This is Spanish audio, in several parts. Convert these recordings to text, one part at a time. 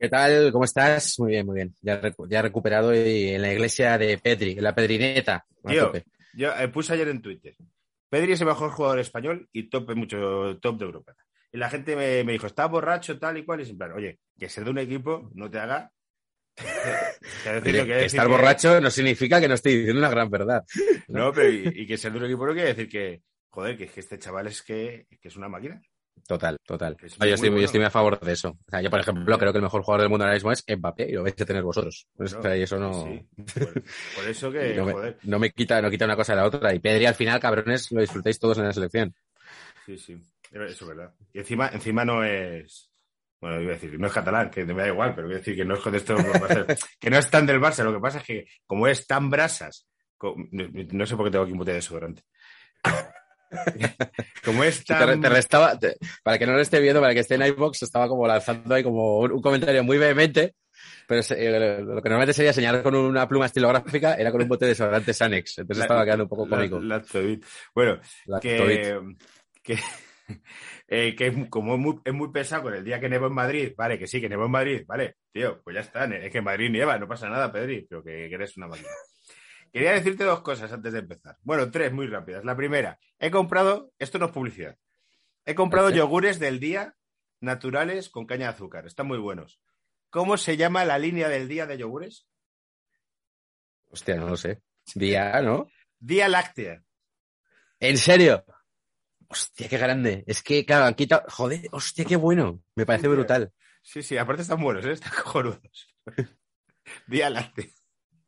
¿Qué tal? ¿Cómo estás? Muy bien, muy bien. Ya, recu- ya recuperado y en la iglesia de Pedri, en la Pedrineta. Tío, yo eh, puse ayer en Twitter. Pedri es el mejor jugador español y top mucho top de Europa. Y la gente me, me dijo, está borracho, tal y cual. Y es en plan, oye, que ser de un equipo no te haga. Decir, que estar que- borracho no significa que no estoy diciendo una gran verdad. No, pero y, y que ser de un equipo no quiere decir que, joder, que, que este chaval es que es una máquina. Total, total. Que es No, yo, estoy, bueno. yo estoy a favor de eso. O sea, yo, por ejemplo, creo que el mejor jugador del mundo ahora mismo es Mbappé y lo vais a tener vosotros. Pues, o sea, y eso no, Sí, por, por eso que, no, me, joder, no me quita, no quita una cosa de la otra. Y Pedri al final, cabrones, lo disfrutáis todos en la selección. sí, sí, eso es verdad. Y encima, encima no es. Bueno, iba a decir, no es catalán, que me da igual, pero voy a decir que no es de esto, que no es tan del Barça. Lo que pasa es que, como es tan brasas, no, sé por qué tengo aquí un bote de desodorante. Como es Te, restaba, te- para que no lo esté viendo, para que esté en iBox, estaba como lanzando ahí como un, un comentario muy vehemente. Pero se- eh, lo que normalmente sería señalar con una pluma estilográfica era con un bote de desodorante Sanex. Entonces la- estaba quedando un poco cómico. la bueno, que, que, eh, que como es muy, es muy pesado con el día que nevó en Madrid, vale, que sí, que nevó en Madrid, vale, tío, pues ya está, es que en Madrid nieva, no pasa nada, Pedri, pero que, que eres una máquina. Quería decirte dos cosas antes de empezar. Bueno, tres muy rápidas. La primera, he comprado, esto no es publicidad, he comprado yogures del día naturales con caña de azúcar, están muy buenos. ¿Cómo se llama la línea del día de yogures? Hostia, no lo sé. Día, ¿no? Día láctea. ¿En serio? Hostia, qué grande. Es que, claro, han quitado. Joder, hostia, qué bueno. Me parece brutal. Sí, sí, aparte están buenos, ¿eh? están cojonudos. día láctea.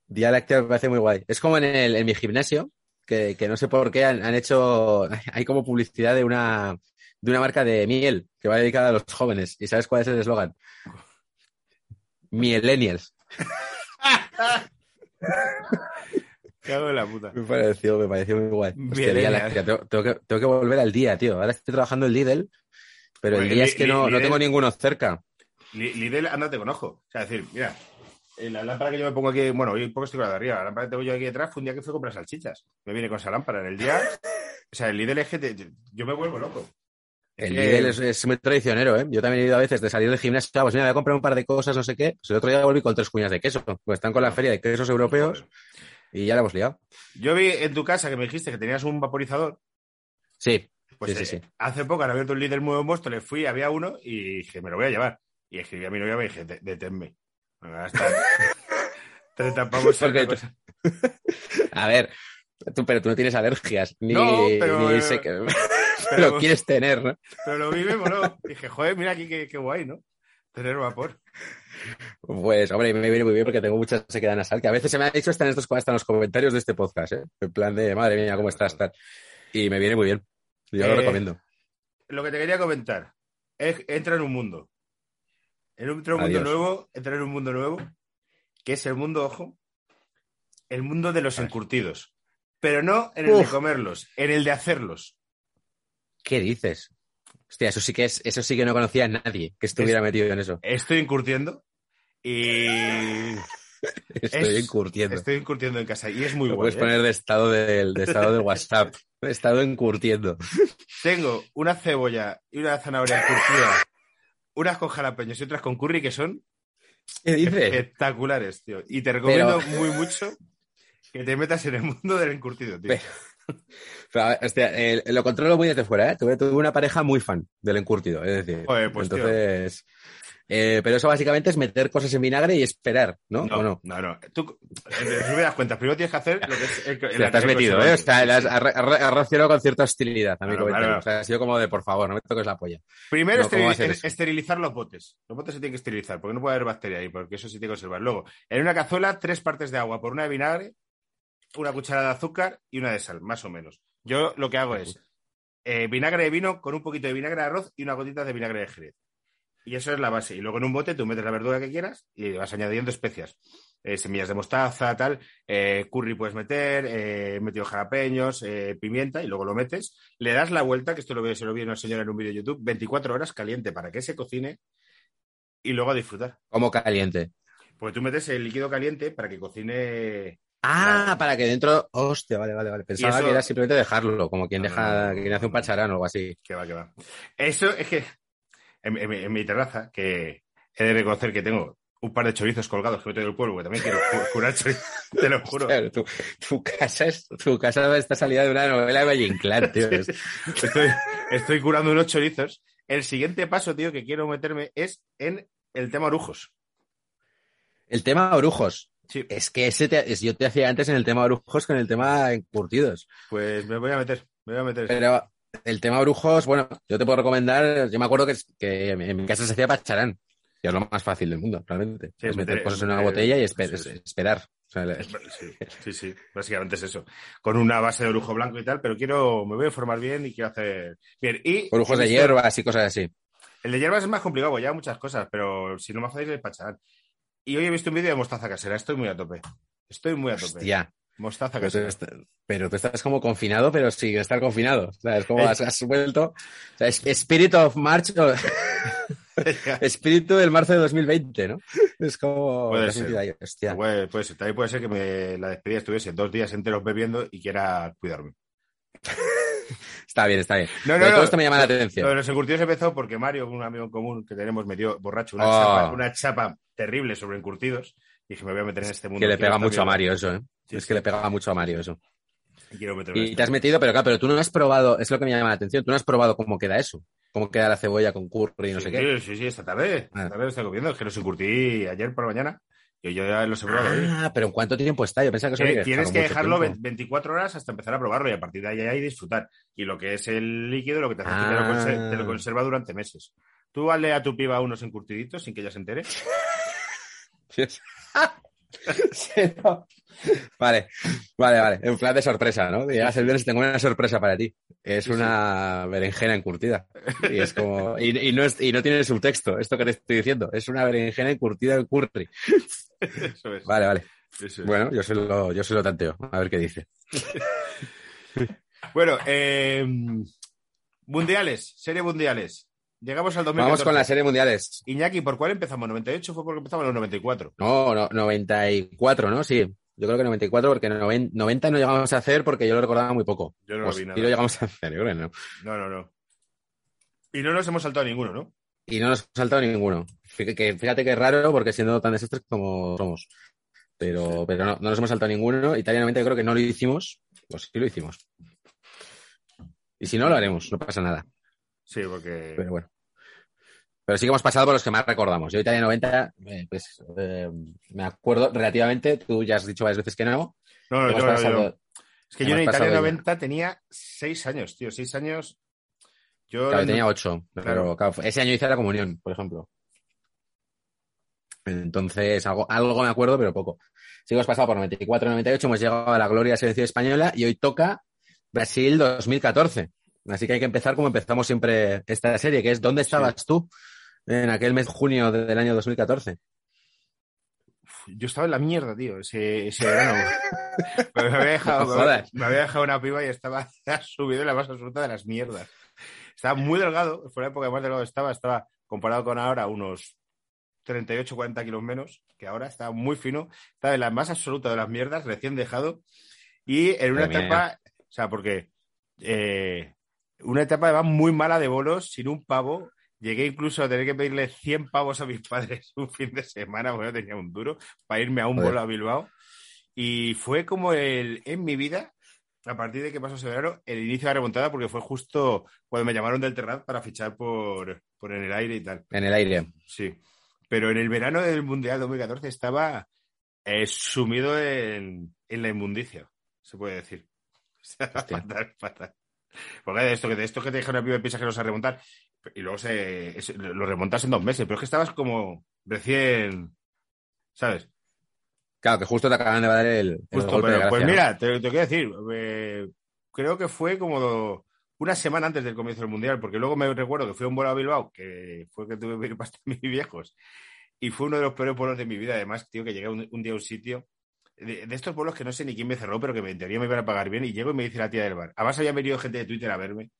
Día láctea me parece muy guay. Es como en, el, en mi gimnasio, que, que no sé por qué han, han hecho. Hay como publicidad de una, de una marca de miel que va dedicada a los jóvenes. ¿Y sabes cuál es el eslogan? Mielennials. Cago en la puta. Me pareció, me pareció muy guay. Hostia. Láctea. Tengo, tengo que, tengo que volver al día, tío. Ahora estoy trabajando en Lidl, pero el día es que no, no tengo ninguno cerca. Li- Lidl, ándate con ojo. O sea, decir, mira, la lámpara que yo me pongo aquí, bueno, hoy poco estoy con la de arriba, la lámpara que tengo yo aquí detrás fue un día que fui a comprar salchichas. Me viene con esa lámpara en el día. O sea, el Lidl es que te- yo me vuelvo loco. Es El que- Lidl es, es muy traicionero, ¿eh? Yo también he ido a veces de salir del gimnasio, ah, pues mira, voy a comprar un par de cosas, no sé qué. Pues el otro día volví con tres cuñas de queso, pues están con la feria de quesos europeos y ya la hemos liado. Yo vi en tu casa que me dijiste que tenías un vaporizador. Sí, Pues Sí, sí, eh, sí. hace poco han abierto un Lidl nuevo mosto, le fui, había uno y dije, me lo voy a llevar. Y escribí a mi novia y me dije, "De- deténme. Venga, ya está. 30 pavos tú- a ver, tú, pero tú no tienes alergias, ni, No, pero, ni sé que- pero- lo quieres tener, ¿no? Pero lo vi me moló. Dije, joder, mira aquí qué, qué guay, ¿no? Tener vapor. Pues, hombre, me viene muy bien porque tengo mucha sequedad nasal, que a veces se me ha dicho hasta en, estos, hasta en los comentarios de este podcast, ¿eh? En plan de, madre mía, ¿cómo estás? Tal. Y me viene muy bien. Yo lo Eh, recomiendo. Lo que te quería comentar es entra en un mundo. En un, entra en un mundo nuevo, entra en un mundo nuevo, que es el mundo, ojo, el mundo de los encurtidos. Pero no en el de comerlos, en el de hacerlos. ¿Qué dices? Hostia, eso sí que es, eso sí que no conocía a nadie que estuviera Es- metido en eso. Estoy incurtiendo y Estoy es- encurtiendo. estoy incurtiendo en casa y es muy Lo guay. puedes ¿eh? poner de estado del, de estado del WhatsApp. He estado encurtiendo. Tengo una cebolla y una zanahoria encurtida, unas con jalapeños y otras con curry que son ¿Qué dices? espectaculares, tío. Y te recomiendo muy mucho que te metas en el mundo del encurtido, tío. Pero- Pero, a ver, hostia, eh, lo controlo muy desde fuera, ¿eh? Tuve, tuve una pareja muy fan del encurtido, es decir. Joder, pues, tío. Eh, pero eso básicamente es meter cosas en vinagre y esperar, ¿no? No, ¿O no, no? no. Tú, me das cuenta, primero tienes que hacer lo que es el, te has metido, ¿eh? O sea, reaccionado con cierta hostilidad a mi Claro, comentario. claro. O sea, ha sido como de, por favor, no me toques la polla. Primero esterilizar los botes. Los botes se tienen que esterilizar porque no puede haber bacteria ahí, porque eso sí tiene que conservar. Luego, en una cazuela, tres partes de agua por una de vinagre, una cucharada de azúcar y una de sal, más o menos. Yo lo que hago es eh, vinagre de vino con un poquito de vinagre de arroz y una gotita de vinagre de jerez. Y eso es la base. Y luego en un bote tú metes la verdura que quieras y vas añadiendo especias. Eh, semillas de mostaza, tal, eh, curry puedes meter, eh, he metido jalapeños, eh, pimienta y luego lo metes. Le das la vuelta, que esto lo veo, se lo vi una señora en un vídeo de YouTube, 24 horas caliente para que se cocine y luego a disfrutar. Como caliente. Porque tú metes el líquido caliente para que cocine. Ah, para que dentro. Hostia, vale, vale, vale. Pensaba eso- que era simplemente dejarlo, como quien deja, quien hace un pacharán o algo así. Que va, que va. Eso es que en, en mi- en mi terraza, que he de reconocer que tengo un par de chorizos colgados que he traído del pueblo, que también quiero cu- curar chorizos, te lo juro. Claro, tu, tu casa es, tu casa está salida de una novela de Valle Inclán, tío. Es- Estoy, estoy curando unos chorizos. El siguiente paso, tío, que quiero meterme es en el tema orujos. El tema orujos. Sí, Es que ese te- yo te hacía antes en el tema orujos con el tema encurtidos. pues me voy a meter, me voy a meter. Pero el tema orujos, bueno, yo te puedo recomendar, yo me acuerdo que, que en mi casa se hacía pacharán. Y es lo más fácil del mundo, realmente. Sí, es meter meter- cosas en una botella y espe- sí, sí. esperar. O sea, le- Sí, sí, básicamente es eso. Con una base de orujo blanco y tal, pero quiero, me voy a formar bien y quiero hacer bien. Y orujos de visto- hierbas y cosas así. El de hierbas es más complicado, ya muchas cosas, pero si no me hacéis el pacharán. Y hoy he visto un vídeo de mostaza casera, estoy muy a tope. Estoy muy a tope. Hostia. Mostaza Pero tú, casera. est- pero tú estás como confinado, pero sin estar confinado. O sea, es como Eh. has, has vuelto. O sea, es- Spirit of March. o- espíritu del marzo de 2020, ¿no? Es como. Puede ser. ahí. Puede, puede ser. También puede ser que me, la despedida estuviese dos días enteros bebiendo y quiera cuidarme. Está bien, está bien. No, Pero todo esto me llama la atención. Lo de los encurtidos empezó porque Mario, un amigo en común que tenemos, me dio borracho una, Oh. chapa, una chapa terrible sobre encurtidos. Y dije, me voy a meter en este mundo. Que le pega mucho a. Mario eso, ¿eh? Sí, es sí. que le pega mucho a Mario eso. Y te has metido, pero claro, pero tú no has probado, es lo que me llama la atención, tú no has probado cómo queda eso. Cómo queda la cebolla con curry y no sí, sé qué. Sí, sí, esta tarde. Esta Ah. tarde lo estoy comiendo. Es que los encurtí ayer por la mañana. Yo ya los he probado hoy. Ah, pero ¿en cuánto tiempo está? Yo pensaba que Eh, tienes que dejarlo tiempo. 24 horas hasta empezar a probarlo y a partir de ahí, ahí disfrutar. Y lo que es el líquido, lo que te hace es que te lo, Ah. conser- te lo conserva durante meses. Tú dale a tu piba unos encurtiditos sin que ella se entere. Sí, no. Vale, vale, vale. En plan de sorpresa, ¿no? Llegas el viernes y tengo una sorpresa para ti. Es una berenjena encurtida. Y es como. Y, y no, es, y no tiene subtexto, esto que te estoy diciendo. Es una berenjena encurtida en curry. Eso es. Vale, vale. Eso es. Bueno, yo se lo, yo se lo tanteo. A ver qué dice. Bueno, eh, mundiales, serie mundiales. Llegamos al 2014. Vamos con la serie mundiales. Iñaki, ¿por cuál empezamos? ¿98 fue porque empezamos en los 94? No, no, 94, ¿no? Sí. Yo creo que 94, porque noven- 90 no llegamos a hacer porque yo lo recordaba muy poco. Yo no lo sí vi nada. lo llegamos a hacer, yo creo que no. No, no, no. Y no nos hemos saltado ninguno, ¿no? Y no nos ha saltado ninguno. Fíjate que, fíjate que es raro porque siendo tan desastres como somos. Pero, pero no, no nos hemos saltado ninguno. Italia 90 yo creo que no lo hicimos. Pues sí lo hicimos. Y si no, lo haremos, no pasa nada. Sí, porque... Pero bueno. Pero sí que hemos pasado por los que más recordamos. Yo Italia 90, eh, pues eh, me acuerdo relativamente, tú ya has dicho varias veces que no. No, no, no, pasado- yo- Es que yo en Italia pasado ya. 90 tenía 6 años, tío. 6 años. Yo Claro, tenía ocho, pero Claro. claro, ese año hice la comunión, por ejemplo. Entonces, algo, algo me acuerdo, pero poco. Sí, hemos pasado por 94, 98, hemos llegado a la gloria de la selección española y hoy toca Brasil 2014. Así que hay que empezar como empezamos siempre esta serie, que es ¿Dónde estabas tú en aquel mes de junio del año 2014? Yo estaba en la mierda, tío, ese, ese verano. me, había dejado, me había dejado una piba y estaba subido en la más absoluta de las mierdas. Estaba muy delgado, fue la época más delgado estaba, estaba comparado con ahora unos 38, 40 kilos menos, que ahora estaba muy fino, estaba en la más absoluta de las mierdas, recién dejado, y en una mía. etapa, o sea, porque eh, una etapa además muy mala de bolos, sin un pavo, Llegué incluso a tener que pedirle 100 pavos a mis padres un fin de semana, porque no tenía un duro, para irme a un Joder. bolo a Bilbao. Y fue como el, en mi vida, a partir de que pasó ese verano, el inicio de la remontada, porque fue justo cuando me llamaron del Terrat para fichar por, por en el aire y tal. En el aire. Sí. Pero en el verano del Mundial 2014 estaba eh, sumido en, en la inmundicia, se puede decir. O sea, Hostia. fatal, fatal. Porque de esto, que de esto que te dijeron al primer piensas que los a remontar y luego se, lo remontas en dos meses, pero es que estabas como recién, ¿sabes? Claro, que justo te acaban de dar el, golpe pero, pues mira, te, te quiero decir, eh, creo que fue como una semana antes del comienzo del Mundial, porque luego me recuerdo que fui a un vuelo a Bilbao, que fue que tuve que ir para mis viejos, y fue uno de los peores pueblos de mi vida, además, tío, que llegué un, un día a un sitio, de, de estos pueblos que no sé ni quién me cerró, pero que me, en teoría me iban a pagar bien, y llego y me dice la tía del bar. Además había venido gente de Twitter a verme.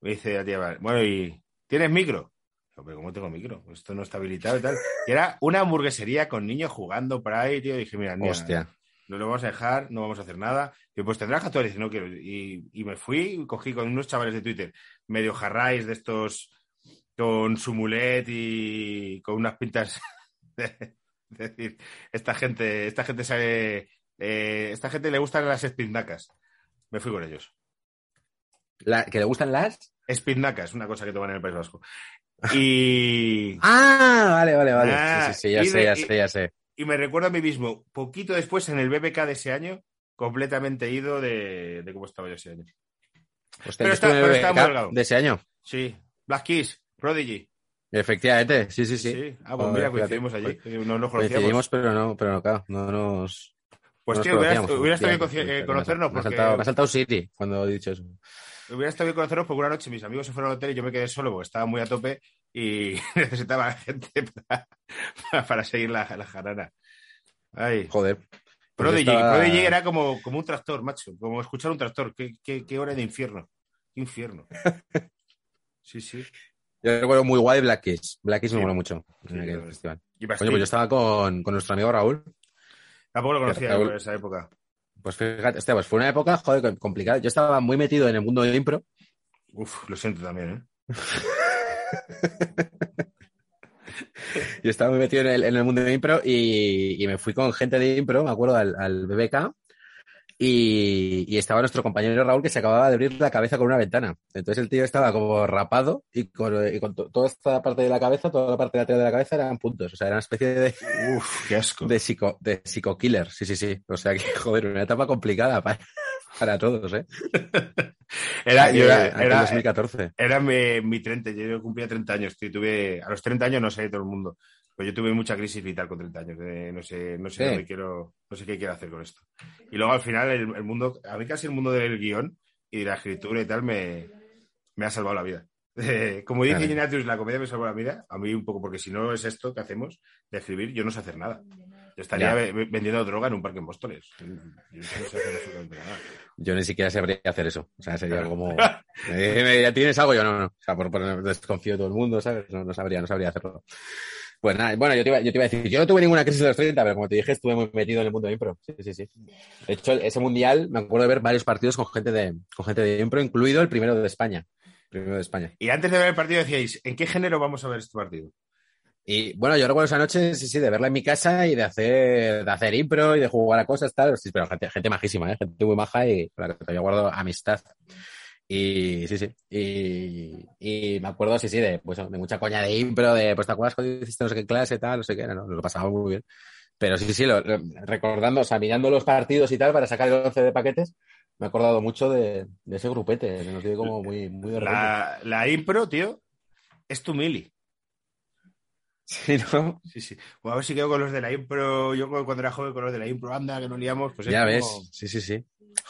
Me dice la tía bueno, ¿y tienes micro? Digo, pero ¿cómo tengo micro? Esto no está habilitado y tal. Y era una hamburguesería con niños jugando por ahí, tío. Y dije, mira, Hostia. no lo vamos a dejar, no vamos a hacer nada. Y pues tendrás que actuar. Y dice, no quiero. Y, y me fui y cogí con unos chavales de Twitter, medio jarráis de estos, con su mulet y con unas pintas. de- Es decir, esta gente, esta gente sabe. eh, esta gente le gustan las espindacas. Me fui con ellos. La- ¿Que le gustan las? Espindacas, una cosa que toman en el País Vasco. Y. Ah, vale, vale, vale. Ah, sí, sí, sí, ya sé, de- ya sé, ya sé. Y me recuerdo a mí mismo, poquito después en el BBK de ese año, completamente ido de, de cómo estaba yo ese año. Pero está- pero está muy delgado. de ese año. Sí, Black Keys, Prodigy. Efectivamente, sí, sí, sí. Ah, pues mira, coincidimos allí. No nos conocíamos. Coincidimos, pero no, pero no, claro, no nos. Pues no tío, nos hubiera, conocíamos, hubiera estado bien efectivamente. conoci- eh, conocernos Me ha porque saltado, me ha saltado Siri cuando he dicho eso. Hubiera estado bien conocernos porque una noche mis amigos se fueron al hotel y yo me quedé solo porque estaba muy a tope y necesitaba gente para, para, para seguir la, la jarana. Ay. Joder. Pues Prodigy, yo estaba- Prodigy era como, como un tractor, macho, como escuchar un tractor. Qué, qué, qué hora de infierno. Qué infierno. Sí, sí. Yo recuerdo muy guay Black Kiss. Black Kiss Sí. me moló mucho Sí, en aquel festival. Oye, pues yo estaba con, con nuestro amigo Raúl. Tampoco lo conocía Raúl- en esa época. Pues fíjate, hostia, pues fue una época, joder, complicada. Yo estaba muy metido en el mundo de impro. Uf, lo siento también, ¿eh? Yo estaba muy metido en el, en el mundo de impro y, y me fui con gente de impro, me acuerdo, al, al BBK. Y, y estaba nuestro compañero Raúl que se acababa de abrir la cabeza con una ventana. Entonces el tío estaba como rapado y con, y con to- toda esta parte de la cabeza, toda la parte lateral de la cabeza eran puntos. O sea, era una especie de, Uf, qué asco. de psico, de psico-killer. Sí, sí, sí. O sea que, joder, una etapa complicada para, para todos, ¿eh? Era, yo era, aquel era, 2014. era mi, mi 30, yo cumplía 30 años, tío, tuve, a los 30 años no sé todo el mundo, pero yo tuve mucha crisis vital con 30 años, de no sé, no sé Sí. dónde quiero, no sé qué quiero hacer con esto. Y luego al final el, el mundo, a mí casi el mundo del guion y de la escritura y tal me, me ha salvado la vida. Eh, como dice Claro. Ignatius, la comedia me salvó la vida, a mí un poco, porque si no es esto que hacemos de escribir, yo no sé hacer nada. Yo estaría Ya. ve- vendiendo droga en un parque en Móstoles. Yo no sé hacer nada. Yo ni siquiera sabría hacer eso. O sea, sería como. Eh, me diría, ¿Tienes algo? Yo no, no. O sea, por, por desconfío de todo el mundo, ¿sabes? No, no sabría, no sabría hacerlo. Pues nada, bueno, yo te, iba, yo te iba a decir, yo no tuve ninguna crisis de los 30, pero como te dije, estuve muy metido en el mundo de impro. Sí, sí, sí. De hecho, ese mundial me acuerdo de ver varios partidos con gente de, con gente de impro, incluido el primero de España. Primero de España. Y antes de ver el partido decíais, ¿en qué género vamos a ver este partido? Y bueno, yo recuerdo esa noche, sí, sí, de verla en mi casa y de hacer, de hacer impro y de jugar a cosas, tal. Sí, pero gente, gente majísima, ¿eh? gente muy maja y la que todavía guardo amistad. Y sí, sí. Y, y me acuerdo, sí, sí, de, pues, de mucha coña de impro, de, pues te acuerdas cuando hiciste no sé qué clase, tal, no sé qué, no, lo pasamos muy bien. Pero sí, sí, lo- lo- recordando, o sea, mirando los partidos y tal para sacar el 11 de paquetes, me he acordado mucho de, de ese grupete, que nos dio como muy, muy. La, la impro, tío, es tu mili. Sí, ¿no? Sí, sí. Bueno, a ver si quedo con los de la impro. Yo cuando era joven con los de la impro, anda, que nos liamos. Pues es ya como- ves, sí, sí, sí.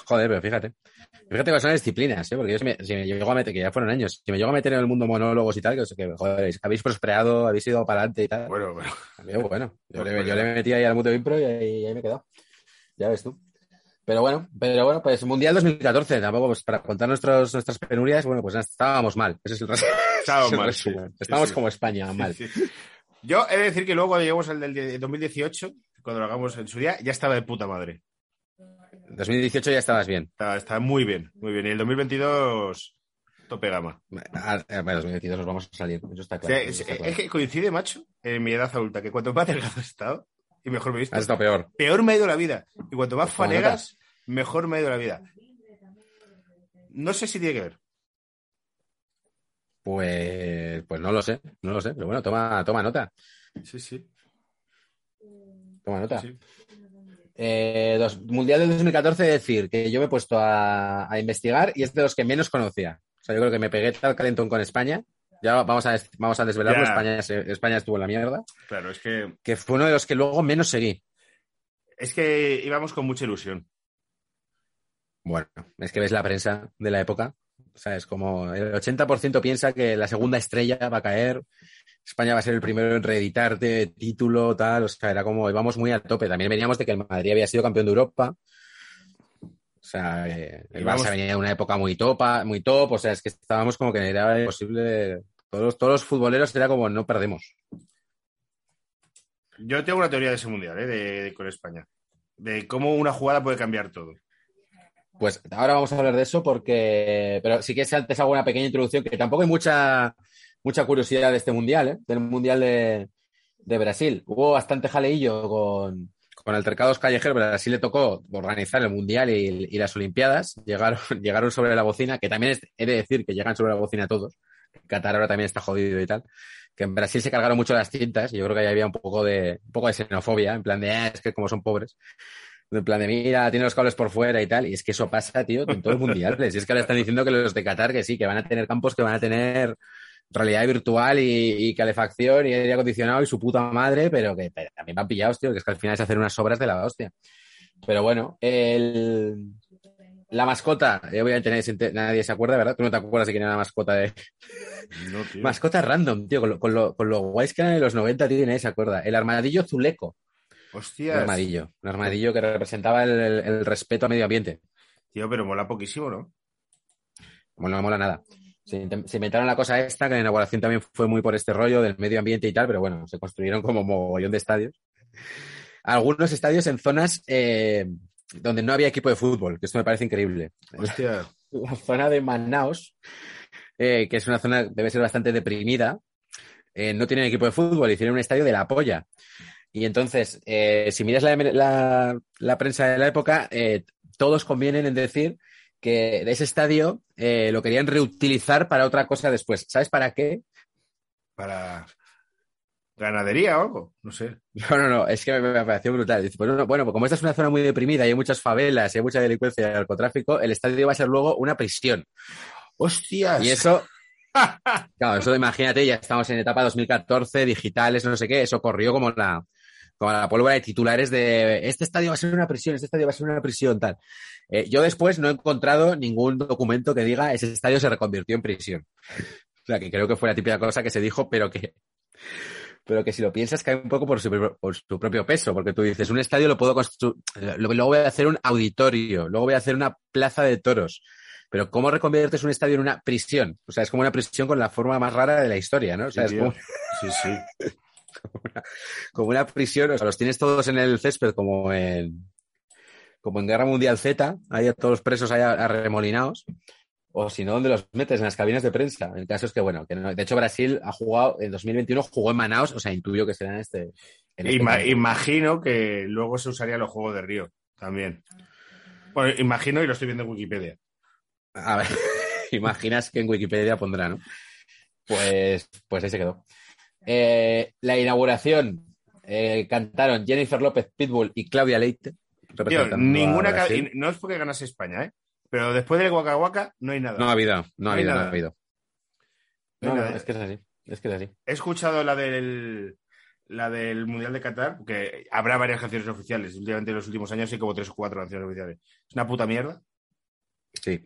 Joder, pero fíjate. Fíjate que son disciplinas, ¿eh? Porque yo si me, si me llego a meter, que ya fueron años, si me llego a meter en el mundo monólogos y tal, que, que joder, habéis prosperado, habéis ido para adelante y tal. Bueno, bueno. Yo, bueno, yo, le, yo le metí ahí al mundo de impro y ahí, ahí me he quedado. Ya ves tú. Pero bueno, pero bueno, pues Mundial 2014, tampoco, pues para contar nuestros, nuestras penurias, bueno, pues estábamos mal. Ese es el, Estábamos mal, sí. Estábamos sí. como España, mal. Yo he de decir que luego cuando llegamos al del die- 2018, cuando lo hagamos en su día, ya estaba de puta madre. 2018 ya estabas bien. Está, está muy bien, muy bien. Y el 2022, tope gama. Ah, eh, Bueno, 2022 nos vamos a salir, eso está O claro. sea, es, está es claro. que coincide, macho, en mi edad adulta, que cuanto más delgado he estado y mejor me he visto, Has estado peor. peor me ha ido la vida. Y cuanto más Como fanegas, mejor me ha ido la vida. No sé si tiene que ver. Pues, pues no lo sé, no lo sé. Pero bueno, toma, toma nota. Sí, sí. Toma nota. sí. Eh, dos- mundial del 2014, decir que yo me he puesto a, a investigar y es de los que menos conocía. O sea, yo creo que me pegué tal calentón con España. Ya vamos a, vamos a desvelarlo. España, España estuvo en la mierda. Claro, es que, Que fue uno de los que luego menos seguí. es que íbamos con mucha ilusión. Bueno, es que ves la prensa de la época. O sea, es como el 80% piensa que la segunda estrella va a caer. España va a ser el primero en reeditar de título, tal. O sea, era como íbamos muy a tope. También veníamos de que el Madrid había sido campeón de Europa. O sea, eh, el Barça venía de una época muy topa, muy top. O sea, es que estábamos como que era imposible. Todos, los- todos los futboleros era como no perdemos. Yo tengo una teoría de ese mundial, ¿eh? de, de- con España. De cómo una jugada puede cambiar todo. Pues ahora vamos a hablar de eso porque, pero sí que antes hago una pequeña introducción que tampoco hay mucha, mucha curiosidad de este mundial, ¿eh? del mundial de, de Brasil. Hubo bastante jaleillo con, con altercados callejeros. Brasil le tocó organizar el mundial y, las Olimpiadas. Llegaron, llegaron sobre la bocina, que también es- he de decir que llegan sobre la bocina todos. Qatar ahora también está jodido y tal. Que en Brasil se cargaron mucho las cintas yo creo que ahí había un poco de, un poco de xenofobia, en plan de, "Ah, es que como son pobres. En plan de, mira, tiene los cables por fuera y tal. Y es que eso pasa, tío, en todos los mundiales. Y es que ahora están diciendo que los de Qatar, que sí, que van a tener campos que van a tener realidad virtual y, y calefacción y aire acondicionado y su puta madre, pero que pero también van pillados, tío, que es que al final es hacer unas obras de la hostia. Pero bueno, el... la mascota, eh, obviamente nadie nadie se acuerda, ¿verdad? Tú no te acuerdas de quién era la mascota de... No, tío. Mascota random, tío, con lo, con lo, con lo guays que eran en los 90, tío, y nadie se acuerda. El armadillo Zuleco. Un Hostias. armadillo. Un armadillo que representaba el, el- el respeto al medio ambiente. Tío, pero mola poquísimo, ¿no? Bueno, no mola nada. Se, inventaron la cosa esta, que la inauguración también fue muy por este rollo del medio ambiente y tal, pero bueno, se construyeron como mogollón de estadios. Algunos estadios en zonas eh, donde no había equipo de fútbol, que esto me parece increíble. Hostia. La zona de Manaus, eh, que es una zona debe ser bastante deprimida, eh, no tienen equipo de fútbol, hicieron un estadio de la polla. Y entonces, si miras la, la- la prensa de la época, todos convienen en decir que de ese estadio eh, lo querían reutilizar para otra cosa después. ¿Sabes para qué? Para ganadería o algo. No sé. No, no, no, es que me, me pareció brutal. Dice, pues, no, bueno, pues como esta es una zona muy deprimida y hay muchas favelas y hay mucha delincuencia y narcotráfico, el estadio va a ser luego una prisión. Hostias. Y eso, claro, eso imagínate, ya estamos en etapa 2014, digitales, no sé qué, eso corrió como la, como la pólvora de titulares de este estadio va a ser una prisión, este estadio va a ser una prisión, tal. Eh, yo después no he encontrado ningún documento que diga ese estadio se reconvirtió en prisión. O sea, que creo que fue la típica cosa que se dijo, pero que, pero que si lo piensas cae un poco por su, por su propio peso, porque tú dices, un estadio lo puedo construir, luego voy a hacer un auditorio, luego voy a hacer una plaza de toros. Pero ¿cómo reconviertes un estadio en una prisión? O sea, es como una prisión con la forma más rara de la historia, ¿no? O sea, Sí, es como, Sí, sí. como una prisión, o sea, los tienes todos en el césped como en como en Guerra Mundial Z, ahí a todos los presos ahí arremolinados, o si no, ¿dónde los metes? En las cabinas de prensa. El caso es que, bueno, que no- de hecho Brasil ha jugado, en 2021 jugó en Manaus, o sea, intuyo que será en este... en este Ima- imagino que luego se usaría los juegos de Río también. Bueno, imagino y lo estoy viendo en Wikipedia. A ver, imaginas que en Wikipedia pondrá, ¿no? Pues, pues ahí se quedó. Eh, la inauguración eh, cantaron Jennifer López Pitbull y Claudia Leite. Tío, representando a ninguna. No es porque ganase España, ¿eh? Pero después del Waka Waka no hay nada. No ha habido, no ha habido, no ha habido. No es que es así. Es que es así. He escuchado la del. La del Mundial de Qatar, porque habrá varias canciones oficiales. Últimamente en los últimos años hay como tres o cuatro canciones oficiales. Es una puta mierda. Sí.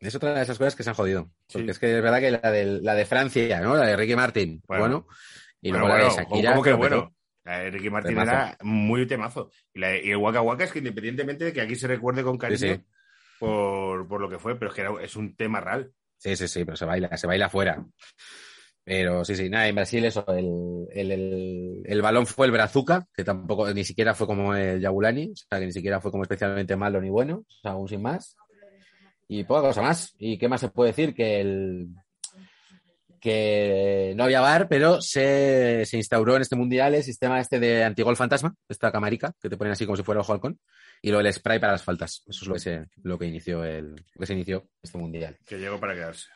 Es otra de esas cosas que se han jodido. Porque Sí. es que es verdad que la de, la de Francia, ¿no? La de Ricky Martin, Bueno. bueno. y Bueno, luego la de Shakira. ¿cómo que bueno? La de Ricky Martin Temazo. era muy temazo. Y, la- y el Waka Waka es que independientemente de que aquí se recuerde con cariño Sí, sí. Por, por lo que fue, pero es que era- es un tema real. Sí, sí, sí, pero se baila, se baila afuera. Pero sí, sí, nada, en Brasil eso, el, el, el, el balón fue el Brazuca, que tampoco, ni siquiera fue como el Yabulani, o sea, que ni siquiera fue como especialmente malo ni bueno, o sea, aún sin más. Y poca cosa más. ¿Y qué más se puede decir? Que el, que no había bar, pero se, se instauró en este mundial el sistema este de antigol fantasma, esta camarica, que te ponen así como si fuera ojo halcón, y lo del spray para las faltas. Eso es lo que se, lo que inició el, lo que se inició este mundial, Que llegó para quedarse.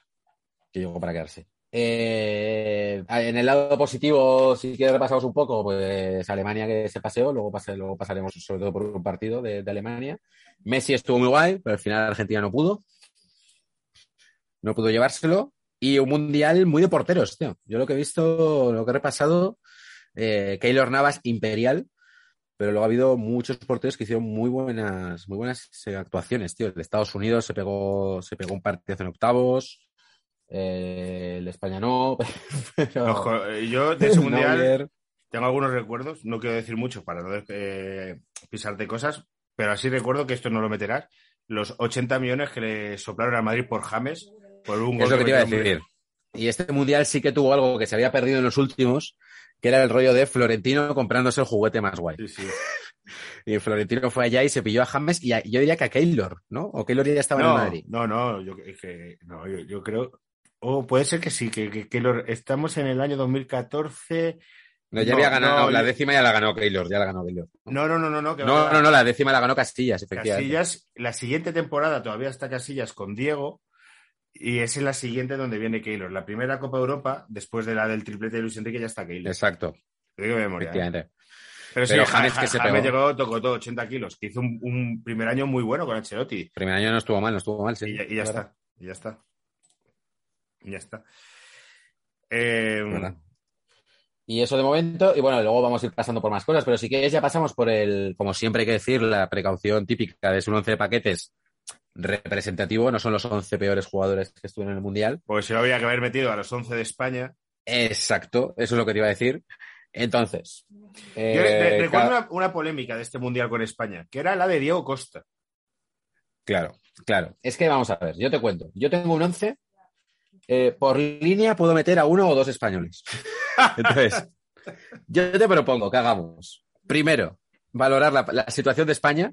que llegó para quedarse. Eh, en el lado positivo, si quieres repasamos un poco, pues Alemania que se paseó, luego, luego pasaremos sobre todo por un partido de, de Alemania. Messi estuvo muy guay, pero al final Argentina no pudo. No pudo llevárselo. Y un mundial muy de porteros, tío. Yo lo que he visto, lo que he repasado, eh, Keylor Navas imperial, pero luego ha habido muchos porteros que hicieron muy buenas, muy buenas eh, actuaciones, tío. El de Estados Unidos se pegó, se pegó un partido en octavos. Eh, el España no, pero Ojo, eh, yo de ese mundial tengo algunos recuerdos, no quiero decir mucho para no eh, pisarte cosas, pero así recuerdo que esto no lo meterás. Los 80 millones que le soplaron al Madrid por James, por un Es gol lo que te iba a decir. Y este mundial sí que tuvo algo que se había perdido en los últimos, que era el rollo de Florentino comprándose el juguete más guay. Sí, sí. Y Florentino fue allá y se pilló a James y a- yo diría que a Keylor, ¿no? O Keylor ya estaba en el Madrid. no, no, yo, es que, no, yo, yo creo. O puede ser que sí, que, que, que lo- estamos en el año 2014. No, ya No, había ganado, no, la décima ya la ganó Keylor, ya la ganó Keylor. No, no, no, no, no. Que No, no, no, la décima la ganó Castillas, efectivamente. Casillas, la siguiente temporada todavía está Casillas con Diego y es en la siguiente donde viene Keylor. La primera Copa Europa, después de la del triplete de Luis Enrique, ya está Keylor. Exacto, digo de memoria. ¿eh? Pero sí, Pero Ja- James Ja- que se James pegó. llegó, tocó todo 80 kilos, que hizo un, un primer año muy bueno con Ancelotti. Primer año no estuvo mal, no estuvo mal, sí. y ya, y ya Claro. está, y ya está. Y ya está. Eh, ¿Verdad? Y eso de momento, y bueno, luego vamos a ir pasando por más cosas, pero si quieres ya pasamos por el, como siempre hay que decir, la precaución típica de un 11 de paquetes representativo, no son los 11 peores jugadores que estuvieron en el Mundial. pues se habría que haber metido a los 11 de España. Exacto, eso es lo que te iba a decir. Entonces, Yo eh, re- recuerdo una, una polémica de este mundial con España, que era la de Diego Costa. claro, claro. Es que vamos a ver, yo te cuento. Yo tengo un 11, eh, por línea puedo meter a uno o dos españoles. Entonces, yo te propongo que hagamos, primero, valorar la, la situación de España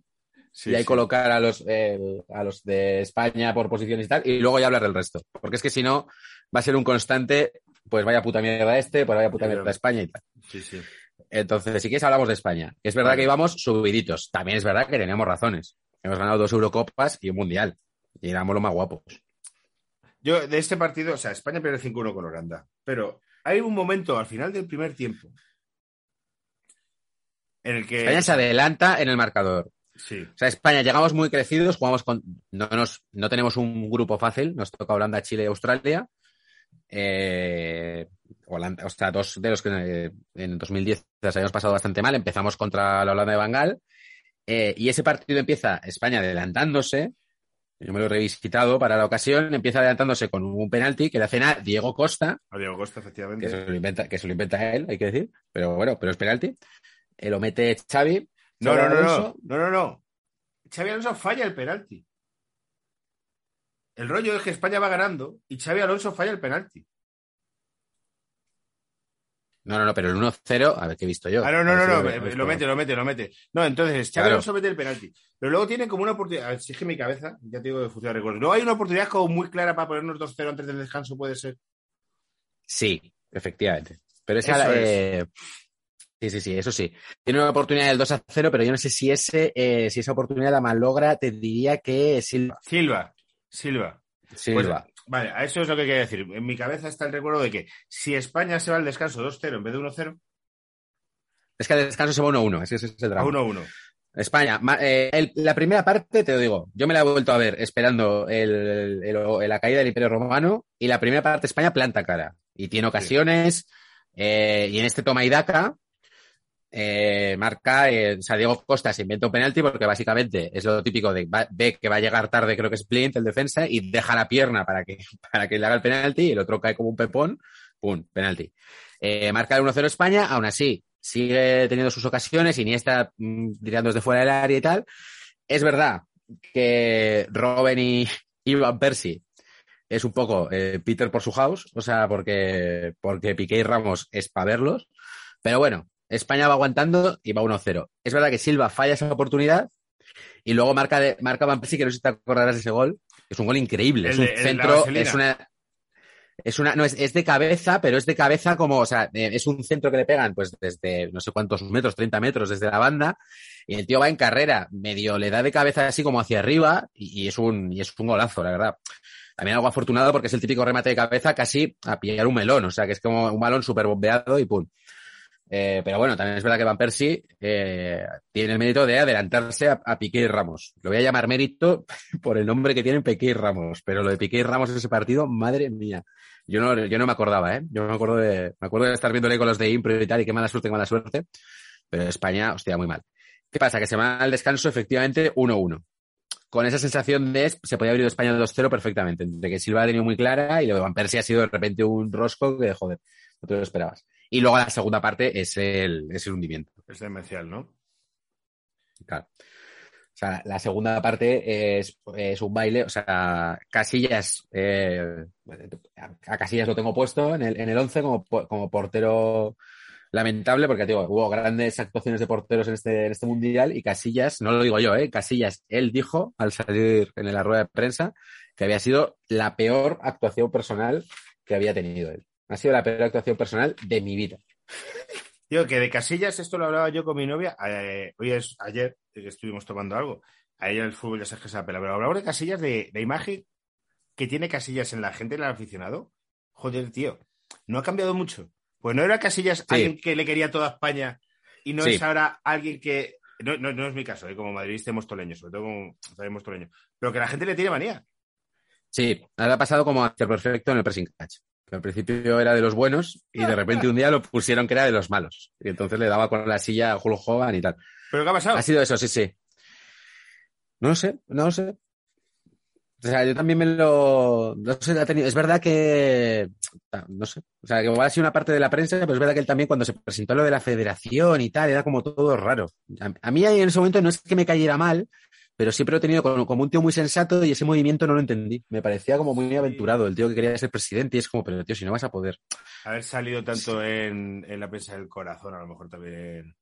y ahí colocar a los, eh, a los de España por posiciones y tal, y luego ya hablar del resto. Porque es que si no, va a ser un constante, pues vaya puta mierda este, pues vaya puta mierda. España y tal. Sí, sí. Entonces, si quieres hablamos de España. Es verdad que íbamos subiditos. También es verdad que teníamos razones. Hemos ganado dos Eurocopas y un Mundial. Y éramos los más guapos. Yo, de este partido, o sea, España pierde 5-1 con Holanda. Pero hay un momento al final del primer tiempo en el que. España se adelanta en el marcador. Sí, O sea, España llegamos muy crecidos, jugamos con. No, nos, no tenemos un grupo fácil, nos toca Holanda, Chile y Australia. Eh, Holanda, o sea, dos de los que eh, en 2010 las habíamos pasado bastante mal. Empezamos contra la Holanda de Bangal. Eh, y ese partido empieza España adelantándose. Yo me lo he revisitado para la ocasión. Empieza adelantándose con un penalti que le hacen a Diego Costa, a Diego Costa, que efectivamente. se lo inventa, que se lo inventa él, hay que decir. Pero bueno, pero es penalti. Eh, lo mete Xavi. No, no, no, no, no, no, no. Xavi Alonso falla el penalti. El rollo es que España va ganando y Xavi Alonso falla el penalti. No, no, no, pero el 1-0, a ver qué he visto yo. Ah, no, no, no, A no, ver si lo- lo mete, lo mete, lo mete. No, entonces Xavi Claro. Mete el penalti. Pero luego tiene como una oportunidad, exige mi cabeza, ya te digo de funciona. Luego hay una oportunidad como muy clara para ponernos 2-0 antes del descanso, puede ser. Sí, efectivamente. Pero esa, Eso es. eh, sí, sí, sí, eso sí. Tiene una oportunidad del 2 a 0, pero yo no sé si ese, eh, si esa oportunidad la malogra, te diría que Silva. Silva, Silva. Silva. Pues, vale, a eso es lo que quería decir. En mi cabeza está el recuerdo de que si España se va al descanso 2-0 en vez de 1-0, es que al descanso se va 1-1, ese, ese es el drama. 1-1. España, eh, el- la primera parte, te lo digo, yo me la he vuelto a ver esperando el- el- la caída del Imperio Romano y la primera parte España planta cara y tiene ocasiones eh, y en este toma y daca eh, marca, eh, o sea, Diego Costa se inventa un penalti porque básicamente es lo típico de ve que va a llegar tarde, creo que es Blint, el defensa, y deja la pierna para que, para que le haga el penalti y el otro cae como un pepón, pum, penalti. Eh, marca el 1-0 España, aún así sigue teniendo sus ocasiones, Iniesta mm, tirando desde fuera del área y tal. Es verdad que Robben y Ivan Percy es un poco eh, Peter por su house, o sea, porque, porque Piqué y Ramos es para verlos. Pero bueno, España va aguantando y va 1-0. Es verdad que Silva falla esa oportunidad y luego marca, de, marca Van Persie, que no sé si te acordarás de ese gol. Es un gol increíble. El es un el centro, es una. Es una, no, es, es de cabeza, pero es de cabeza como, o sea, eh, es un centro que le pegan, pues desde no sé cuántos metros, 30 metros desde la banda, y el tío va en carrera, medio le da de cabeza así como hacia arriba, y, y es un, y es un golazo, la verdad. También algo afortunado porque es el típico remate de cabeza casi a pillar un melón, o sea, que es como un balón súper bombeado y pum. Eh, pero bueno, también es verdad que Van Persie eh, tiene el mérito de adelantarse a, a, Piqué y Ramos. Lo voy a llamar mérito por el nombre que tienen Piqué y Ramos, pero lo de Piqué y Ramos en ese partido, madre mía. Yo no, yo no me acordaba, ¿eh? Yo me acuerdo de, me acuerdo de estar viéndole con los de Impro y tal, y qué mala suerte, qué mala suerte. Pero España, hostia, muy mal. ¿Qué pasa? Que se va al descanso efectivamente 1-1. Con esa sensación de se podía abrir España 2-0 perfectamente. De que Silva ha tenido muy clara y lo de Van Persie ha sido de repente un rosco que, joder, no te lo esperabas. Y luego la segunda parte es el, es el hundimiento. Es demencial, ¿no? Claro. O sea, la segunda parte es, es un baile, o sea, Casillas, eh, a Casillas lo tengo puesto en el, en el 11 como, como portero lamentable, porque digo, hubo grandes actuaciones de porteros en este, en este mundial y Casillas, no lo digo yo, ¿eh? Casillas, él dijo al salir en la rueda de prensa que había sido la peor actuación personal que había tenido él. Ha sido la peor actuación personal de mi vida. Digo que de Casillas, esto lo hablaba yo con mi novia, eh, hoy es ayer, que estuvimos tomando algo, a ella el fútbol ya sabes que se apela, pero hablamos de Casillas, de imagen que tiene Casillas en la gente, en el aficionado. Joder, tío, no ha cambiado mucho. Pues no era Casillas sí. alguien que le quería toda España y no sí. es ahora alguien que. No, no, no es mi caso, ¿eh? como madridista mostoleño, sobre todo como mostoleño, pero que la gente le tiene manía. Sí, ahora ha pasado como hacer perfecto en el pressing catch. Que al principio era de los buenos y de repente un día lo pusieron que era de los malos. Y entonces le daba con la silla a Hulk Hogan y tal. ¿Pero qué ha pasado? Ha sido eso, sí, sí. No lo sé, no lo sé. O sea, yo también me lo. No sé, ha tenido. Es verdad que. No sé. O sea, que igual ha sido una parte de la prensa, pero es verdad que él también, cuando se presentó lo de la federación y tal, era como todo raro. A, mí en ese momento no es que me cayera mal, pero siempre lo he tenido como, como, un tío muy sensato y ese movimiento no lo entendí. Me parecía como muy aventurado, el tío que quería ser presidente y es como, pero tío, si no vas a poder. Haber salido tanto en, en la prensa del corazón, a lo mejor también.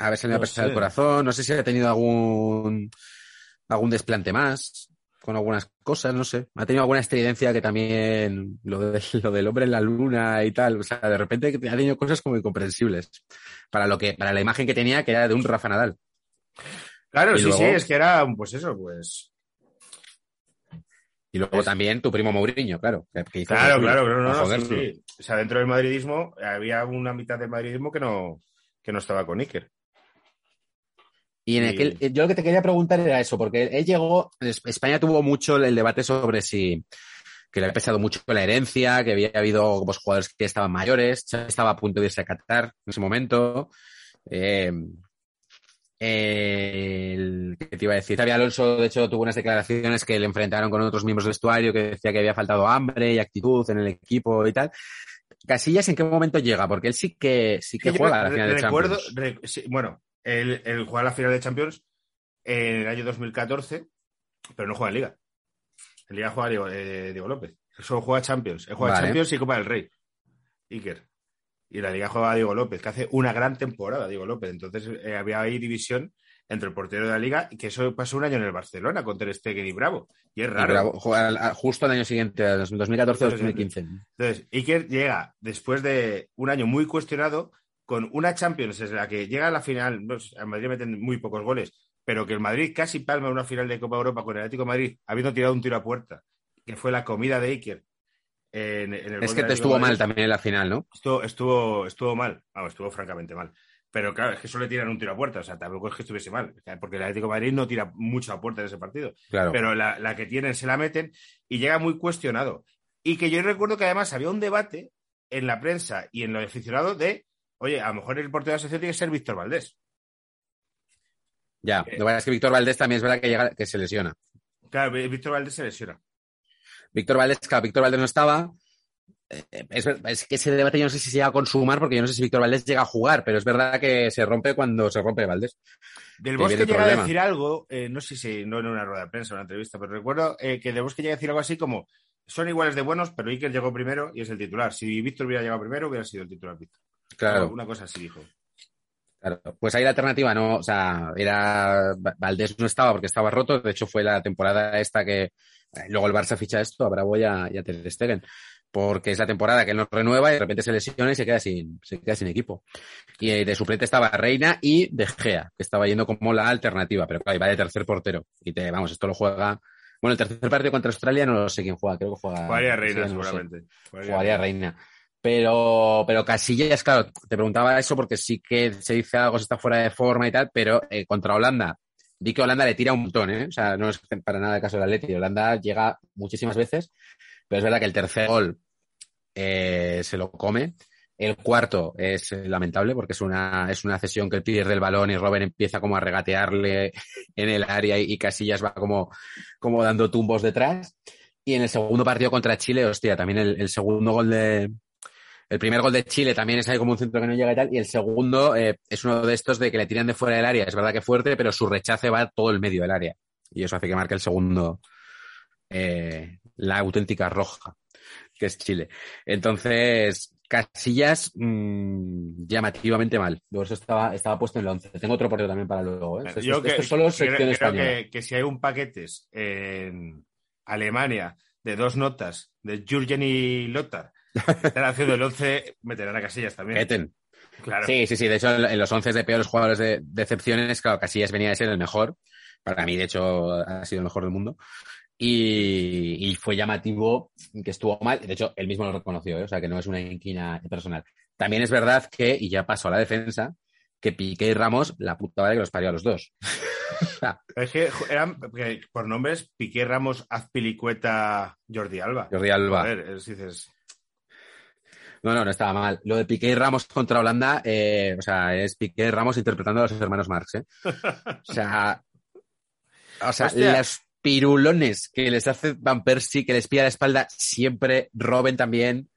Haber salido en no la prensa del corazón, no sé si ha tenido algún algún desplante más con algunas cosas, no sé. Ha tenido alguna estridencia que también lo, de, lo del hombre en la luna y tal. O sea, de repente ha tenido cosas como incomprensibles para lo que, para la imagen que tenía, que era de un Rafa Nadal. Claro, y sí, luego... sí, es que era, pues eso, pues. Y luego es... también tu primo Mourinho, claro. Que hizo claro, claro, claro, no, no, sí, sí. O sea, dentro del madridismo había una mitad del madridismo que no, que no estaba con Iker. Y en aquel, yo lo que te quería preguntar era eso, porque él, él llegó, España tuvo mucho el debate sobre si que le había pesado mucho la herencia, que había habido pues, jugadores que estaban mayores, estaba a punto de irse a Qatar en ese momento. Eh, el, ¿Qué te iba a decir? Xavi Alonso, de hecho, tuvo unas declaraciones que le enfrentaron con otros miembros del vestuario que decía que había faltado hambre y actitud en el equipo y tal. Casillas, ¿en qué momento llega? Porque él sí que, sí que juega a la final recuerdo, de Champions. Re, sí, bueno, él, él juega la final de Champions en el año 2014, pero no juega en Liga. En Liga juega Diego, eh, Diego López. Solo juega Champions. Él juega vale. Champions y Copa del Rey. Iker. Y la Liga juega Diego López, que hace una gran temporada, Diego López. Entonces eh, había ahí división entre el portero de la Liga y que eso pasó un año en el Barcelona con Ter Stegen y Bravo. Y es raro. Y Bravo, juega justo al año siguiente, 2014-2015. Entonces, Iker llega después de un año muy cuestionado con una Champions en la que llega a la final, no, a Madrid meten muy pocos goles, pero que el Madrid casi palma una final de Copa Europa con el Atlético de Madrid, habiendo tirado un tiro a puerta, que fue la comida de Iker. En, en el es que te estuvo Madrid. mal también en la final, ¿no? Estuvo, estuvo, estuvo mal, vamos, estuvo francamente mal. Pero claro, es que solo le tiran un tiro a puerta, o sea, tampoco es que estuviese mal, porque el Atlético de Madrid no tira mucho a puerta en ese partido. Claro. Pero la, la que tienen se la meten y llega muy cuestionado. Y que yo recuerdo que además había un debate en la prensa y en los aficionados de oye, a lo mejor el portero de la sección tiene que ser Víctor Valdés. Ya, eh, lo que pasa es que Víctor Valdés también es verdad que, llega, que se lesiona. Claro, Víctor Valdés se lesiona. Víctor Valdés, claro, Víctor Valdés no estaba. Es, es, que ese debate yo no sé si se llega a consumar porque yo no sé si Víctor Valdés llega a jugar, pero es verdad que se rompe cuando se rompe Valdés. Del Bosque llega problema. a decir algo, eh, no sé si no en una rueda de prensa o una entrevista, pero recuerdo eh, que Del Bosque llega a decir algo así como son iguales de buenos, pero Iker llegó primero y es el titular. Si Víctor hubiera llegado primero, hubiera sido el titular Víctor. Claro. Una cosa así dijo. Claro. Pues ahí la alternativa no, o sea, era Valdés no estaba porque estaba roto, de hecho fue la temporada esta que luego el Barça ficha esto, a Bravo y a, y a Ter Stegen. porque es la temporada que él no renueva y de repente se lesiona y se queda sin, se queda sin equipo. Y eh, de suplente estaba Reina y De Gea, que estaba yendo como la alternativa, pero claro, iba de tercer portero. Y te, vamos, esto lo juega. Bueno, el tercer partido contra Australia no lo sé quién juega, creo que juega. Jugaría Reina, no seguramente. Jugaría Reina. Pero, pero Casillas, claro, te preguntaba eso porque sí que se dice algo, se está fuera de forma y tal, pero eh, contra Holanda, vi que Holanda le tira un montón, ¿eh? O sea, no es para nada el caso del Atleti. Holanda llega muchísimas veces, pero es verdad que el tercer gol eh, se lo come. El cuarto es lamentable porque es una, es una cesión que pierde el balón y Robert empieza como a regatearle en el área y, y Casillas va como, como dando tumbos detrás. Y en el segundo partido contra Chile, hostia, también el, el segundo gol de, el primer gol de Chile también es ahí como un centro que no llega y tal. Y el segundo eh, es uno de estos de que le tiran de fuera del área. Es verdad que fuerte, pero su rechace va todo el medio del área. Y eso hace que marque el segundo eh, la auténtica roja, que es Chile. Entonces, Casillas mmm, llamativamente mal. Por eso estaba, estaba puesto en el 11. Tengo otro partido también para luego. ¿eh? Esto, Yo esto que- es solo sección creo, creo española. que, que si hay un paquetes en Alemania de dos notas de Jürgen y Lothar, están haciendo el 11, meterán a Casillas también. Eten. Claro. Sí, sí, sí. De hecho, en los 11 de peores jugadores de decepciones, claro, Casillas venía de ser el mejor. Para mí, de hecho, ha sido el mejor del mundo. Y, y fue llamativo que estuvo mal. De hecho, él mismo lo reconoció, ¿eh? o sea, que no es una inquina personal. También es verdad que, y ya paso a la defensa, que Piqué y Ramos, la puta madre que los parió a los dos. Es que eran, por nombres, Piqué Ramos, Azpilicueta, Jordi Alba. Jordi Alba. Joder, es- dices, No, no, no estaba mal. Lo de Piqué y Ramos contra Holanda, eh, o sea, es Piqué y Ramos interpretando a los hermanos Marx, ¿eh? O sea, o sea, Hostia. los pirulones que les hace Van Persie, que les pilla la espalda, siempre Robben también.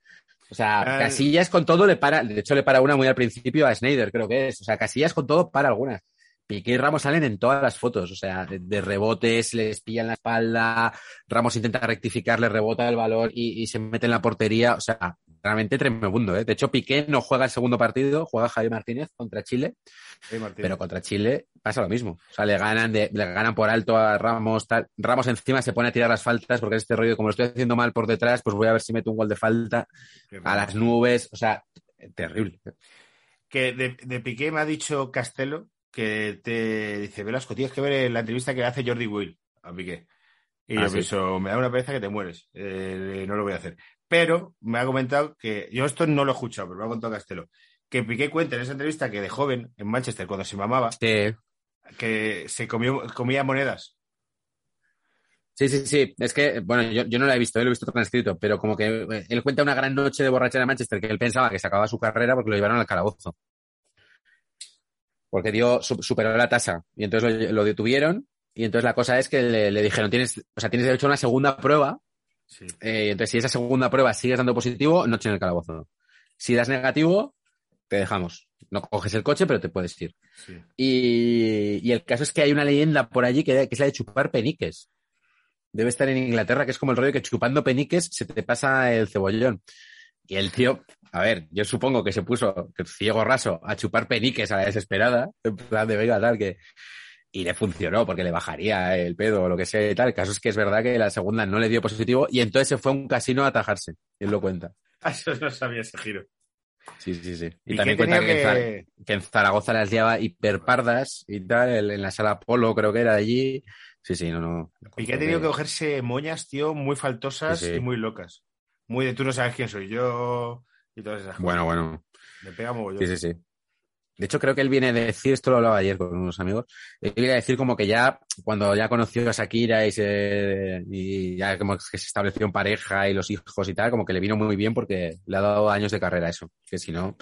O sea, Ah. Casillas con todo le para, de hecho le para una muy al principio a Snyder, creo que es. O sea, Casillas con todo para algunas. Piqué y Ramos salen en todas las fotos, o sea, de, rebotes, les pillan la espalda, Ramos intenta rectificar, le rebota el balón y, y se mete en la portería, o sea, realmente tremendo, ¿eh? De hecho, Piqué no juega el segundo partido, juega Javier Martínez contra Chile, pero contra Chile pasa lo mismo. O sea, le ganan, de, le ganan por alto a Ramos, tal. Ramos encima se pone a tirar las faltas porque es este rollo, como lo estoy haciendo mal por detrás, pues voy a ver si meto un gol de falta a las nubes, o sea, terrible. que de, de Piqué me ha dicho Castelo que te dice, Velasco, tienes que ver la entrevista que le hace Jordi Will a Piqué. Y Ah, yo sí. pienso, me da una pereza que te mueres. Eh, no lo voy a hacer. Pero me ha comentado que, yo esto no lo he escuchado, pero me ha contado Castelo, que Piqué cuenta en esa entrevista que de joven en Manchester, cuando se mamaba, Sí, que se comió, comía monedas. sí, sí, sí. Es que, bueno, yo, yo no lo he visto, yo lo he visto transcrito, pero como que eh, él cuenta una gran noche de borrachera en Manchester que él pensaba que se acababa su carrera porque lo llevaron al calabozo. Porque dio, su- superó la tasa y entonces lo, lo detuvieron y entonces la cosa es que le, le dijeron, tienes, o sea, tienes derecho a una segunda prueba Sí. Eh, entonces, si esa segunda prueba sigues dando positivo, noche en el calabozo. Si das negativo, te dejamos. No coges el coche, pero te puedes ir. sí. Y, y el caso es que hay una leyenda por allí que, que es la de chupar peniques. Debe estar en Inglaterra, que es como el rollo que chupando peniques se te pasa el cebollón. Y el tío, a ver, yo supongo que se puso que ciego raso a chupar peniques a la desesperada, en plan de venga, tal, que. Y le funcionó, porque le bajaría el pedo o lo que sea y tal. El caso es que es verdad que la segunda no le dio positivo y entonces se fue a un casino a atajarse. Él lo cuenta. Eso no sabía ese giro. Sí, sí, sí. Y, Y, también que cuenta que, en Zar- que... que en Zaragoza las llevaba hiperpardas y tal, en la sala Polo creo que era de allí. Sí, sí, no, no. Piqué ha tenido que cogerse moñas, tío, muy faltosas Sí, sí. y muy locas. Muy de tú no sabes quién soy yo y todas esas cosas. Bueno, bueno. Me pega mogollón. Sí, sí, sí. De hecho, creo que él viene a decir, esto lo hablaba ayer con unos amigos, él viene a decir como que ya, cuando ya conoció a Shakira y se, y ya como que se estableció en pareja y los hijos y tal, como que le vino muy bien porque le ha dado años de carrera eso. Que si no,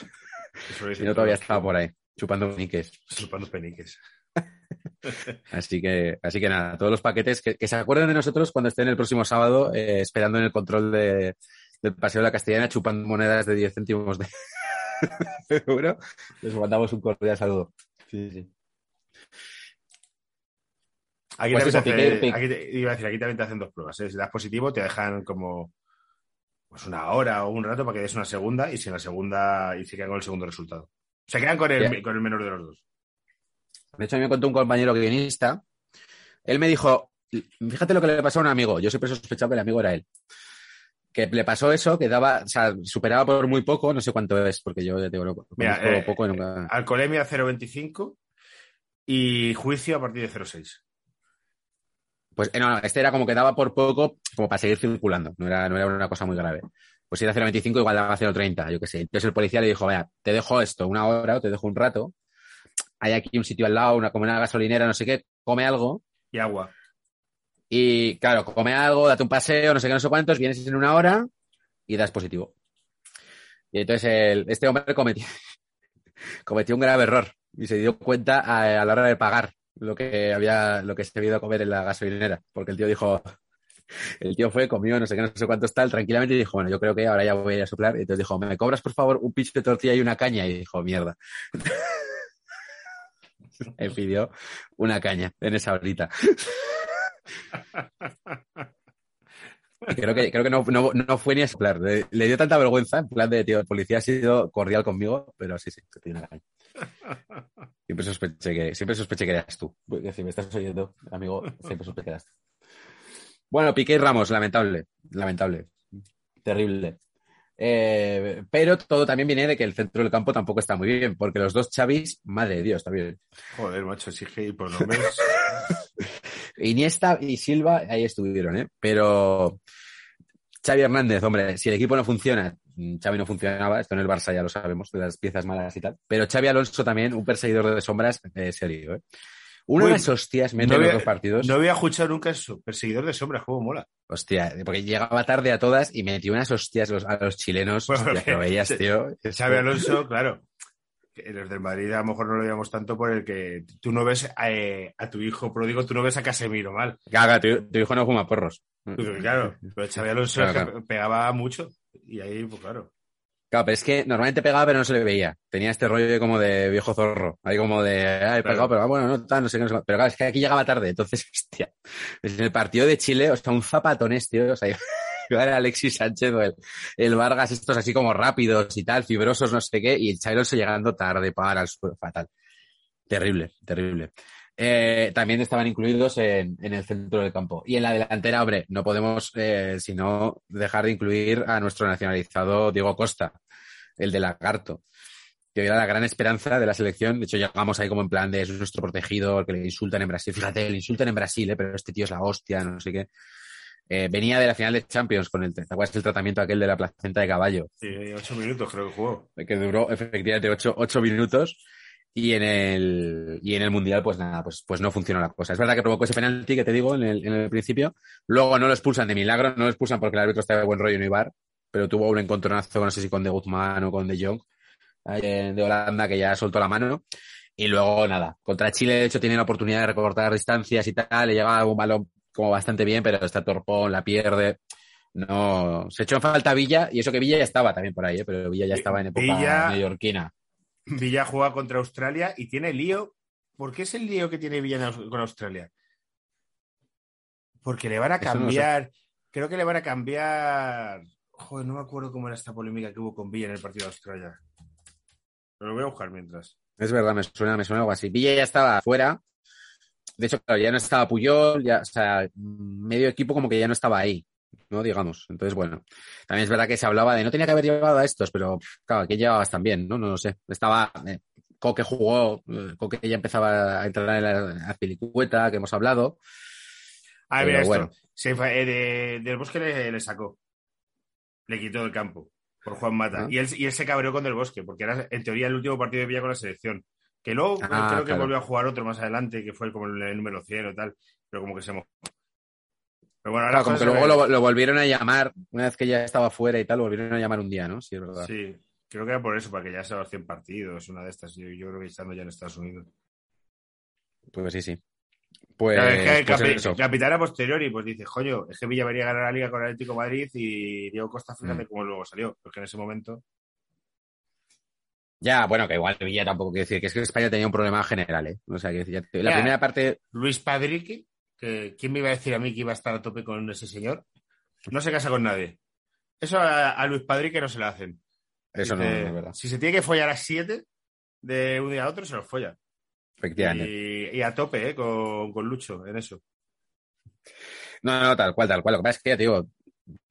Eso es si no todavía estaba por ahí, chupando niques. Chupando peniques. Así que, así que nada, todos los paquetes que, que se acuerden de nosotros cuando estén el próximo sábado eh, esperando en el control de, del Paseo de la Castellana chupando monedas de 10 céntimos de euro. Les mandamos un cordial saludo. Sí, sí. Aquí, Pues también te Piqué, hace- Piqué. aquí te- iba a decir, aquí también te hacen dos pruebas. ¿eh? Si das positivo, te dejan como pues una hora o un rato para que des una segunda y si en la segunda y se quedan con el segundo resultado. Se quedan con el, con el menor de los dos. De hecho, a mí me contó un compañero guionista. Él me dijo, fíjate lo que le pasó a un amigo. Yo siempre he sospechado que el amigo era él. Que le pasó eso, que daba, o sea, superaba por muy poco, no sé cuánto es, porque yo ya te digo, Mira, conozco eh, poco y nunca- Alcoholemia 0,25 y juicio a partir de 0,6. Pues eh, no, no, este era como que daba por poco, como para seguir circulando, no era, no era una cosa muy grave. Pues si era 0,25 igual daba 0,30, yo qué sé. Entonces el policía le dijo, vaya, te dejo esto una hora o te dejo un rato, hay aquí un sitio al lado, una, como una gasolinera, no sé qué, come algo, Y agua. Y claro, come algo, date un paseo, no sé qué, no sé cuántos, vienes en una hora y das positivo. Y entonces el- este hombre cometió, cometió un grave error y se dio cuenta a, la hora de pagar lo que había, lo que se había ido a comer en la gasolinera, porque el tío dijo, el tío fue, comió no sé qué, no sé cuántos tal, tranquilamente y dijo, bueno, yo creo que ahora ya voy a ir a soplar. Y entonces dijo, ¿me cobras por favor un pinche de tortilla y una caña? Y dijo, mierda. Me pidió una caña en esa horita. Creo que, creo que no, no, no fue ni a soplar. Le, le dio tanta vergüenza, en plan de, tío, el policía ha sido cordial conmigo, pero sí, sí, una caña. Siempre sospeché que, siempre sospeché que eras tú. Porque si me estás oyendo, amigo, siempre sospeché que eras tú. Bueno, Piqué y Ramos, lamentable. Lamentable. Terrible. Eh, pero todo también viene de que el centro del campo tampoco está muy bien, porque los dos Chavis, madre de Dios, está bien. Joder, macho, sí que por lo menos. Iniesta y Silva ahí estuvieron, ¿eh? Pero Xavi Hernández, hombre, si el equipo no funciona, mm, Xavi no funcionaba, esto en el Barça ya lo sabemos, de las piezas malas y tal, pero Xavi Alonso también, un perseguidor de sombras eh, serio, ¿eh? Una Uy, de las hostias mete no los dos partidos. No había escuchado nunca eso. Perseguidor de sombras, juego mola. Hostia, porque llegaba tarde a todas y metió unas hostias los- a los chilenos. Bueno, hostia, que lo veías, tío. Xavi Alonso, claro. Los del Madrid a lo mejor no lo veíamos tanto por el que tú no ves eh, a tu hijo pródigo, tú no ves a Casemiro mal. Caga, tu, tu hijo no fuma porros. Claro, pero Xavi Alonso Claro, claro. pegaba mucho. Y ahí, pues claro. Claro, pero es que normalmente pegaba, pero no se le veía. Tenía este rollo de como de viejo zorro. Ahí como de, ay, pegado, Claro. pero ah, bueno, no tal, no sé qué, no sé. Pero claro, es que aquí llegaba tarde. Entonces, hostia. En el partido de Chile, o sea, un zapatonés, tío. O sea, Alexis Sánchez el, el Vargas, estos así como rápidos y tal, fibrosos, no sé qué, y el Chairo llegando tarde para el suelo. Fatal. Terrible, terrible. Eh, también estaban incluidos en, en el centro del campo. Y en la delantera, hombre, no podemos, eh, sino dejar de incluir a nuestro nacionalizado Diego Costa, el de Lagarto, que era la gran esperanza de la selección. De hecho, llegamos ahí como en plan de es nuestro protegido, que le insultan en Brasil. Fíjate, le insultan en Brasil, eh, pero este tío es la hostia, no sé qué. Eh, venía de la final de Champions con el, ¿te acuerdas el tratamiento aquel de la placenta de caballo? Sí, ocho minutos creo que jugó. que duró efectivamente ocho, ocho minutos y en el y en el mundial pues nada pues pues no funcionó la cosa es verdad que provocó ese penalti que te digo en el, en el principio luego no lo expulsan de milagro no lo expulsan porque el árbitro está de buen rollo en Ibar pero tuvo un encontronazo no sé si con De Guzmán o con De Jong de Holanda que ya soltó la mano y luego nada contra Chile de hecho tiene la oportunidad de recortar distancias y tal le llega un balón como bastante bien pero está torpón la pierde no se echó en falta Villa y eso que Villa ya estaba también por ahí ¿eh? pero Villa ya estaba en época Villa- neoyorquina Villa juega contra Australia y tiene lío. ¿Por qué es el lío que tiene Villa con Australia? Porque le van a no cambiar. creo que le van a cambiar. Joder, no me acuerdo cómo era esta polémica que hubo con Villa en el partido de Australia. Pero lo voy a buscar mientras. Es verdad, me suena, me suena algo así. Villa ya estaba fuera. De hecho, claro, ya no estaba Puyol, ya, o sea, medio equipo como que ya no estaba ahí, ¿no? Digamos. Entonces, bueno, también es verdad que se hablaba de no tenía que haber llevado a estos, pero claro, que llevabas también, ¿no? No lo sé. Estaba, eh, Coque jugó, eh, Coque ya empezaba a entrar en la Azpilicueta, que hemos hablado. Pero mira esto. bueno. Se eh, de- del bosque le, le sacó. Le quitó del campo. Por Juan Mata. Y, él, y él se cabreó con del bosque, porque era en teoría el último partido de Villa con la selección. Que luego Ah, creo que volvió a jugar otro más adelante, que fue como el, número 100 o tal. Pero como que se mojó. Pero bueno, ahora Claro, como que luego lo, lo volvieron a llamar, una vez que ya estaba fuera y tal, lo volvieron a llamar un día, ¿no? Sí, es verdad. Sí, creo que era por eso, para que ya sea los 100 partidos, una de estas. Yo, yo creo que estando ya en Estados Unidos. Pues sí, sí. Pues, es que pues capi- eso. capitán a posteriori, pues dice, coño, es que Villa venía a ganar la liga con el Atlético de Madrid y Diego Costa, fíjate Mm. cómo luego salió. Porque en ese momento. Ya, bueno, que igual Villa tampoco quiere decir que es que España tenía un problema general, ¿eh? O sea, que ya la Ya. primera parte, Luis Padrique, que ¿quién me iba a decir a mí que iba a estar a tope con ese señor? No se casa con nadie. Eso a, a Luis Padrique no se lo hacen. eso no, es verdad, Si se tiene que follar a siete de un día a otro, se los folla. efectivamente. Y, y a tope, ¿eh? Con, con Lucho en eso. No, no, tal cual, tal cual. Lo que pasa es que, ya te digo,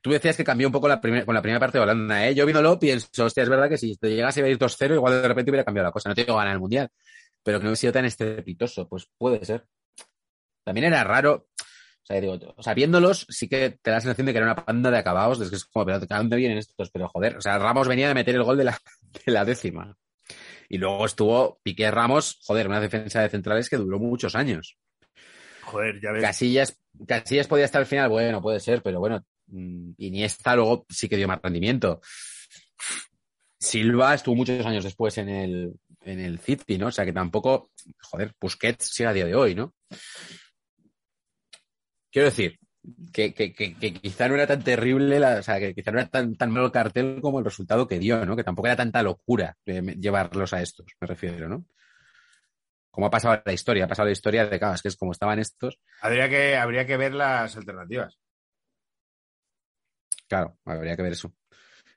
tú decías que cambió un poco la primer- con la primera parte de Holanda, ¿eh? Yo viéndolo pienso, hostia, es verdad que si te llegase a ir 2-0, igual de repente hubiera cambiado la cosa. No te digo ganar el Mundial, pero que no hubiera sido tan estrepitoso. Pues puede ser. También era raro. O sea, digo, o sea, viéndolos, sí que te da la sensación de que era una panda de acabados. Es que es como, pero ¿de dónde vienen estos? Pero joder, o sea, Ramos venía de meter el gol de la, de la décima. Y luego estuvo Piqué Ramos, joder, una defensa de centrales que duró muchos años. Joder, ya ves. Casillas, Casillas podía estar al final, bueno, puede ser, pero bueno, Iniesta luego sí que dio más rendimiento. Silva estuvo muchos años después en el, en el City, ¿no? O sea que tampoco, joder, Busquets sigue a día de hoy, ¿no? Quiero decir, que, que, que, quizá no era tan terrible, la- o sea, que quizá no era tan, tan malo el cartel como el resultado que dio, ¿no? Que tampoco era tanta locura eh, llevarlos a estos, me refiero, ¿no? Como ha pasado la historia, ha pasado la historia de, claro, que es como estaban estos, Habría que, habría que ver las alternativas. Claro, habría que ver eso.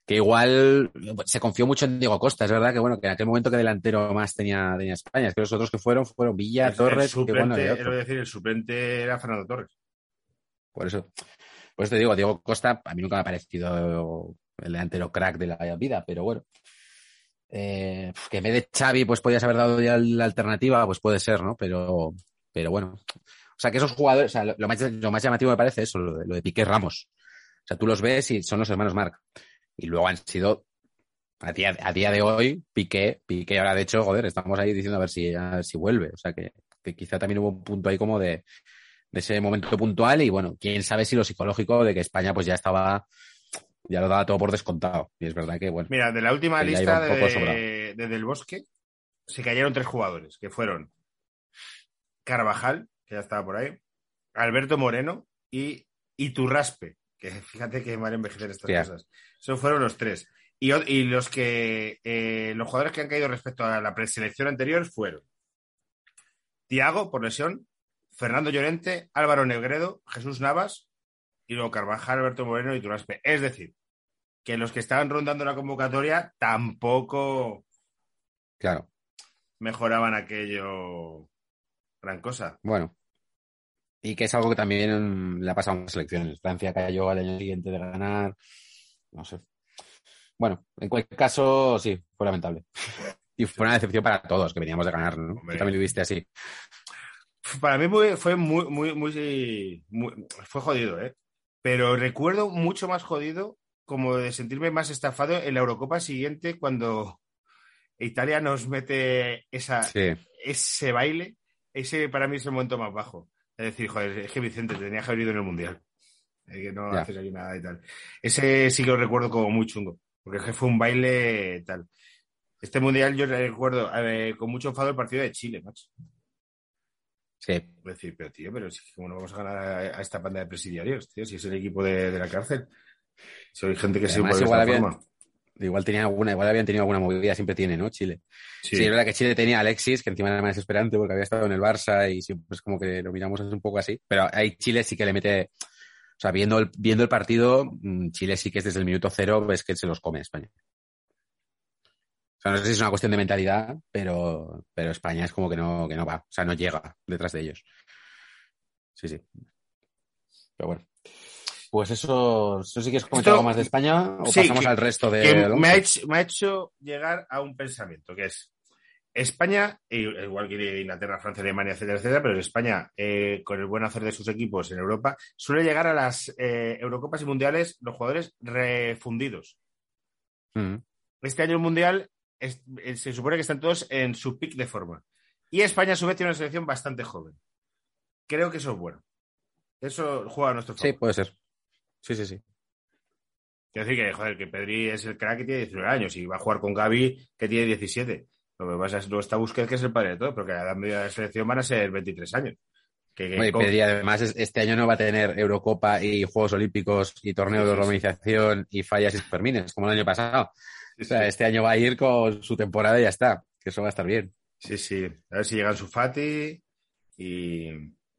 Que igual se confió mucho en Diego Costa, es verdad que bueno, que en aquel momento que delantero más tenía, tenía España, es que los otros que fueron fueron Villa, El- Torres, el que suplente, otro. que decir, el suplente era Fernando Torres. Por eso, por eso te digo, Diego Costa a mí nunca me ha parecido el delantero crack de la vida, pero bueno. Eh, que en vez de Xavi pues podías haber dado ya la alternativa, pues puede ser, ¿no? Pero, pero bueno. O sea, que esos jugadores, o sea, lo, lo más, lo más llamativo me parece eso, lo de Piqué Ramos. O sea, tú los ves y son los hermanos Marc. Y luego han sido, a día, a día de hoy, Piqué, Piqué ahora de hecho, joder, estamos ahí diciendo a ver si, a ver si vuelve. O sea, que, que quizá también hubo un punto ahí como de, de ese momento puntual y bueno, quién sabe si lo psicológico de que España pues ya estaba, ya lo daba todo por descontado. Y es verdad que, bueno, Mira, de la última lista de Del Bosque se cayeron tres jugadores, que fueron Carvajal, que ya estaba por ahí, Alberto Moreno y Iturraspe, que fíjate que a envejecer estas cosas. Esos fueron los tres. Y los que eh, los jugadores que han caído respecto a la preselección anterior fueron Tiago, por lesión, Fernando Llorente, Álvaro Negredo, Jesús Navas y luego Carvajal, Alberto Moreno y Turaspe. Es decir, que los que estaban rondando la convocatoria tampoco claro, mejoraban aquello gran cosa. bueno. Y que es algo que también mm, le ha pasado en las selecciones. Francia cayó al año siguiente de ganar. No sé. Bueno, en cualquier caso, sí, fue lamentable. Y fue una decepción para todos, que veníamos de ganar, ¿no? Hombre. También lo viste así. Para mí muy- fue muy, muy, muy, muy- fue jodido, ¿eh? Pero recuerdo mucho más jodido como de sentirme más estafado en la Eurocopa siguiente cuando Italia nos mete esa, Sí, ese baile. Ese para mí es el momento más bajo. Es decir, joder, es que Vicente te tenía que haber ido en el Mundial. Eh, que no Ya. haces aquí nada y tal. Ese sí que lo recuerdo como muy chungo. Porque es que fue un baile tal. Este Mundial yo recuerdo con mucho enfado el partido de Chile, macho. sí. Es decir, pero tío, pero si cómo no vamos a ganar a, a esta banda de presidiarios, tío, si es el equipo de, de la cárcel. Soy gente que se mueve de esta había- forma. Igual tenía alguna, igual habían tenido alguna movida, siempre tiene, ¿no? Chile. Sí. Sí, es verdad que Chile tenía a Alexis, que encima era más esperante porque había estado en el Barça y siempre es como que lo miramos un poco así. Pero ahí Chile sí que le mete, o sea, viendo el, viendo el partido, mm, Chile sí que es desde el minuto cero, ves que se los come España. O sea, no sé si es una cuestión de mentalidad, pero, pero España es como que no, que no va, o sea, no llega detrás de ellos. Sí, sí. Pero bueno. Pues eso, eso sí que es comentar algo más de España o sí, pasamos que- al resto de que me, ha hecho, me ha hecho llegar a un pensamiento, que es España, igual que Inglaterra, Francia, Alemania, etcétera, etcétera, pero España, eh, con el buen hacer de sus equipos en Europa, suele llegar a las eh, Eurocopas y Mundiales los jugadores refundidos. Mm, Este año el Mundial es- eh, se supone que están todos en su pick de forma. Y España, a su vez, tiene una selección bastante joven. Creo que eso es bueno. Eso juega a nuestro Sí, favor. puede ser. Sí, sí, sí. Quiero decir que, joder, que Pedri es el crack que tiene 19 años y va a jugar con Gaby que tiene 17. Lo que pasa es que luego está Busquets, que es el padre de todo, porque a la medida de la selección van a ser 23 años. Que, que Oye, con- Pedri, además, es- este año no va a tener Eurocopa y Juegos Olímpicos y torneo Sí, de organización y fallas y fermines, como el año pasado. Sí, O sea, este año va a ir con su temporada y ya está. Que eso va a estar bien. sí, sí. A ver si llegan su Fati y...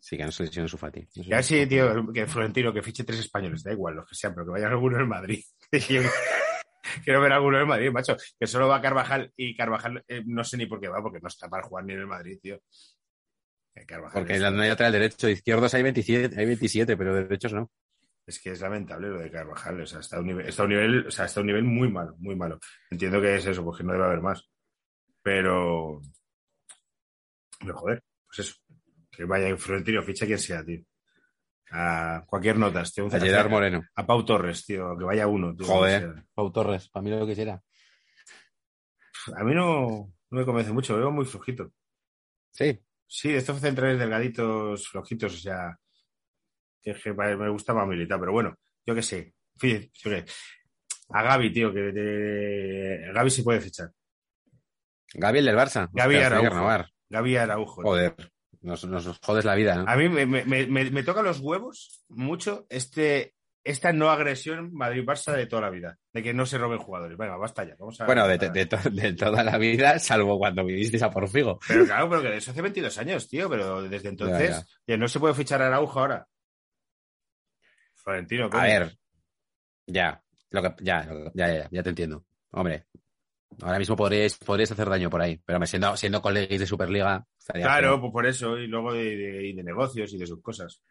Sí, que no se lesione su Fati. Eso Y a ver es si, un poco- tío, que Florentino, que fiche tres españoles, da igual, los que sean, pero que vayan alguno en Madrid. Quiero ver alguno en Madrid, macho. Que solo va Carvajal y Carvajal eh, no sé ni por qué va, porque no está para jugar ni en el Madrid, tío. Carvajal Porque es- no hay lateral derecho, izquierdos hay 27, hay 27, pero derechos no. es que es lamentable lo de Carvajal. O sea, está a un nivel, está a un nivel, o sea, está a un nivel muy malo, muy malo. Entiendo que es eso, porque no debe haber más. Pero. Pero joder, pues eso. Que vaya en Florentino, ficha quien sea, tío. A cualquier nota, tío. A Gerard Moreno. A Pau Torres, tío, que vaya uno. Tío, Joder, Pau Torres, para mí lo que quisiera. A mí no, no me convence mucho, lo veo muy flojito. Sí. Sí, estos centrales delgaditos, flojitos, o sea, que, que me gusta más militar, pero bueno, yo qué sé. Fíjate, yo qué- A Gaby, tío, que de... Gaby se puede fichar. Gaby el del Barça. Gaby Araujo. Gaby Araujo. tío. Nos, nos jodes la vida, ¿no? A mí me, me, me, me toca los huevos mucho este, esta no agresión Madrid-Barça de toda la vida. De que no se roben jugadores. Venga, basta ya. Vamos a, Bueno, de, de to- de toda la vida, salvo cuando vivisteis a Porfigo. Pero claro, pero que eso hace 22 años, tío. Pero desde entonces Ya, ya no se puede fichar a Araujo ahora. Florentino, A coño. ver, ya, lo que, ya, ya, ya, ya te entiendo. Hombre, ahora mismo podríais, podríais hacer daño por ahí, pero siendo, siendo colegas de Superliga, estaría Claro, pues por eso, y luego de, de- y de negocios y de sus cosas.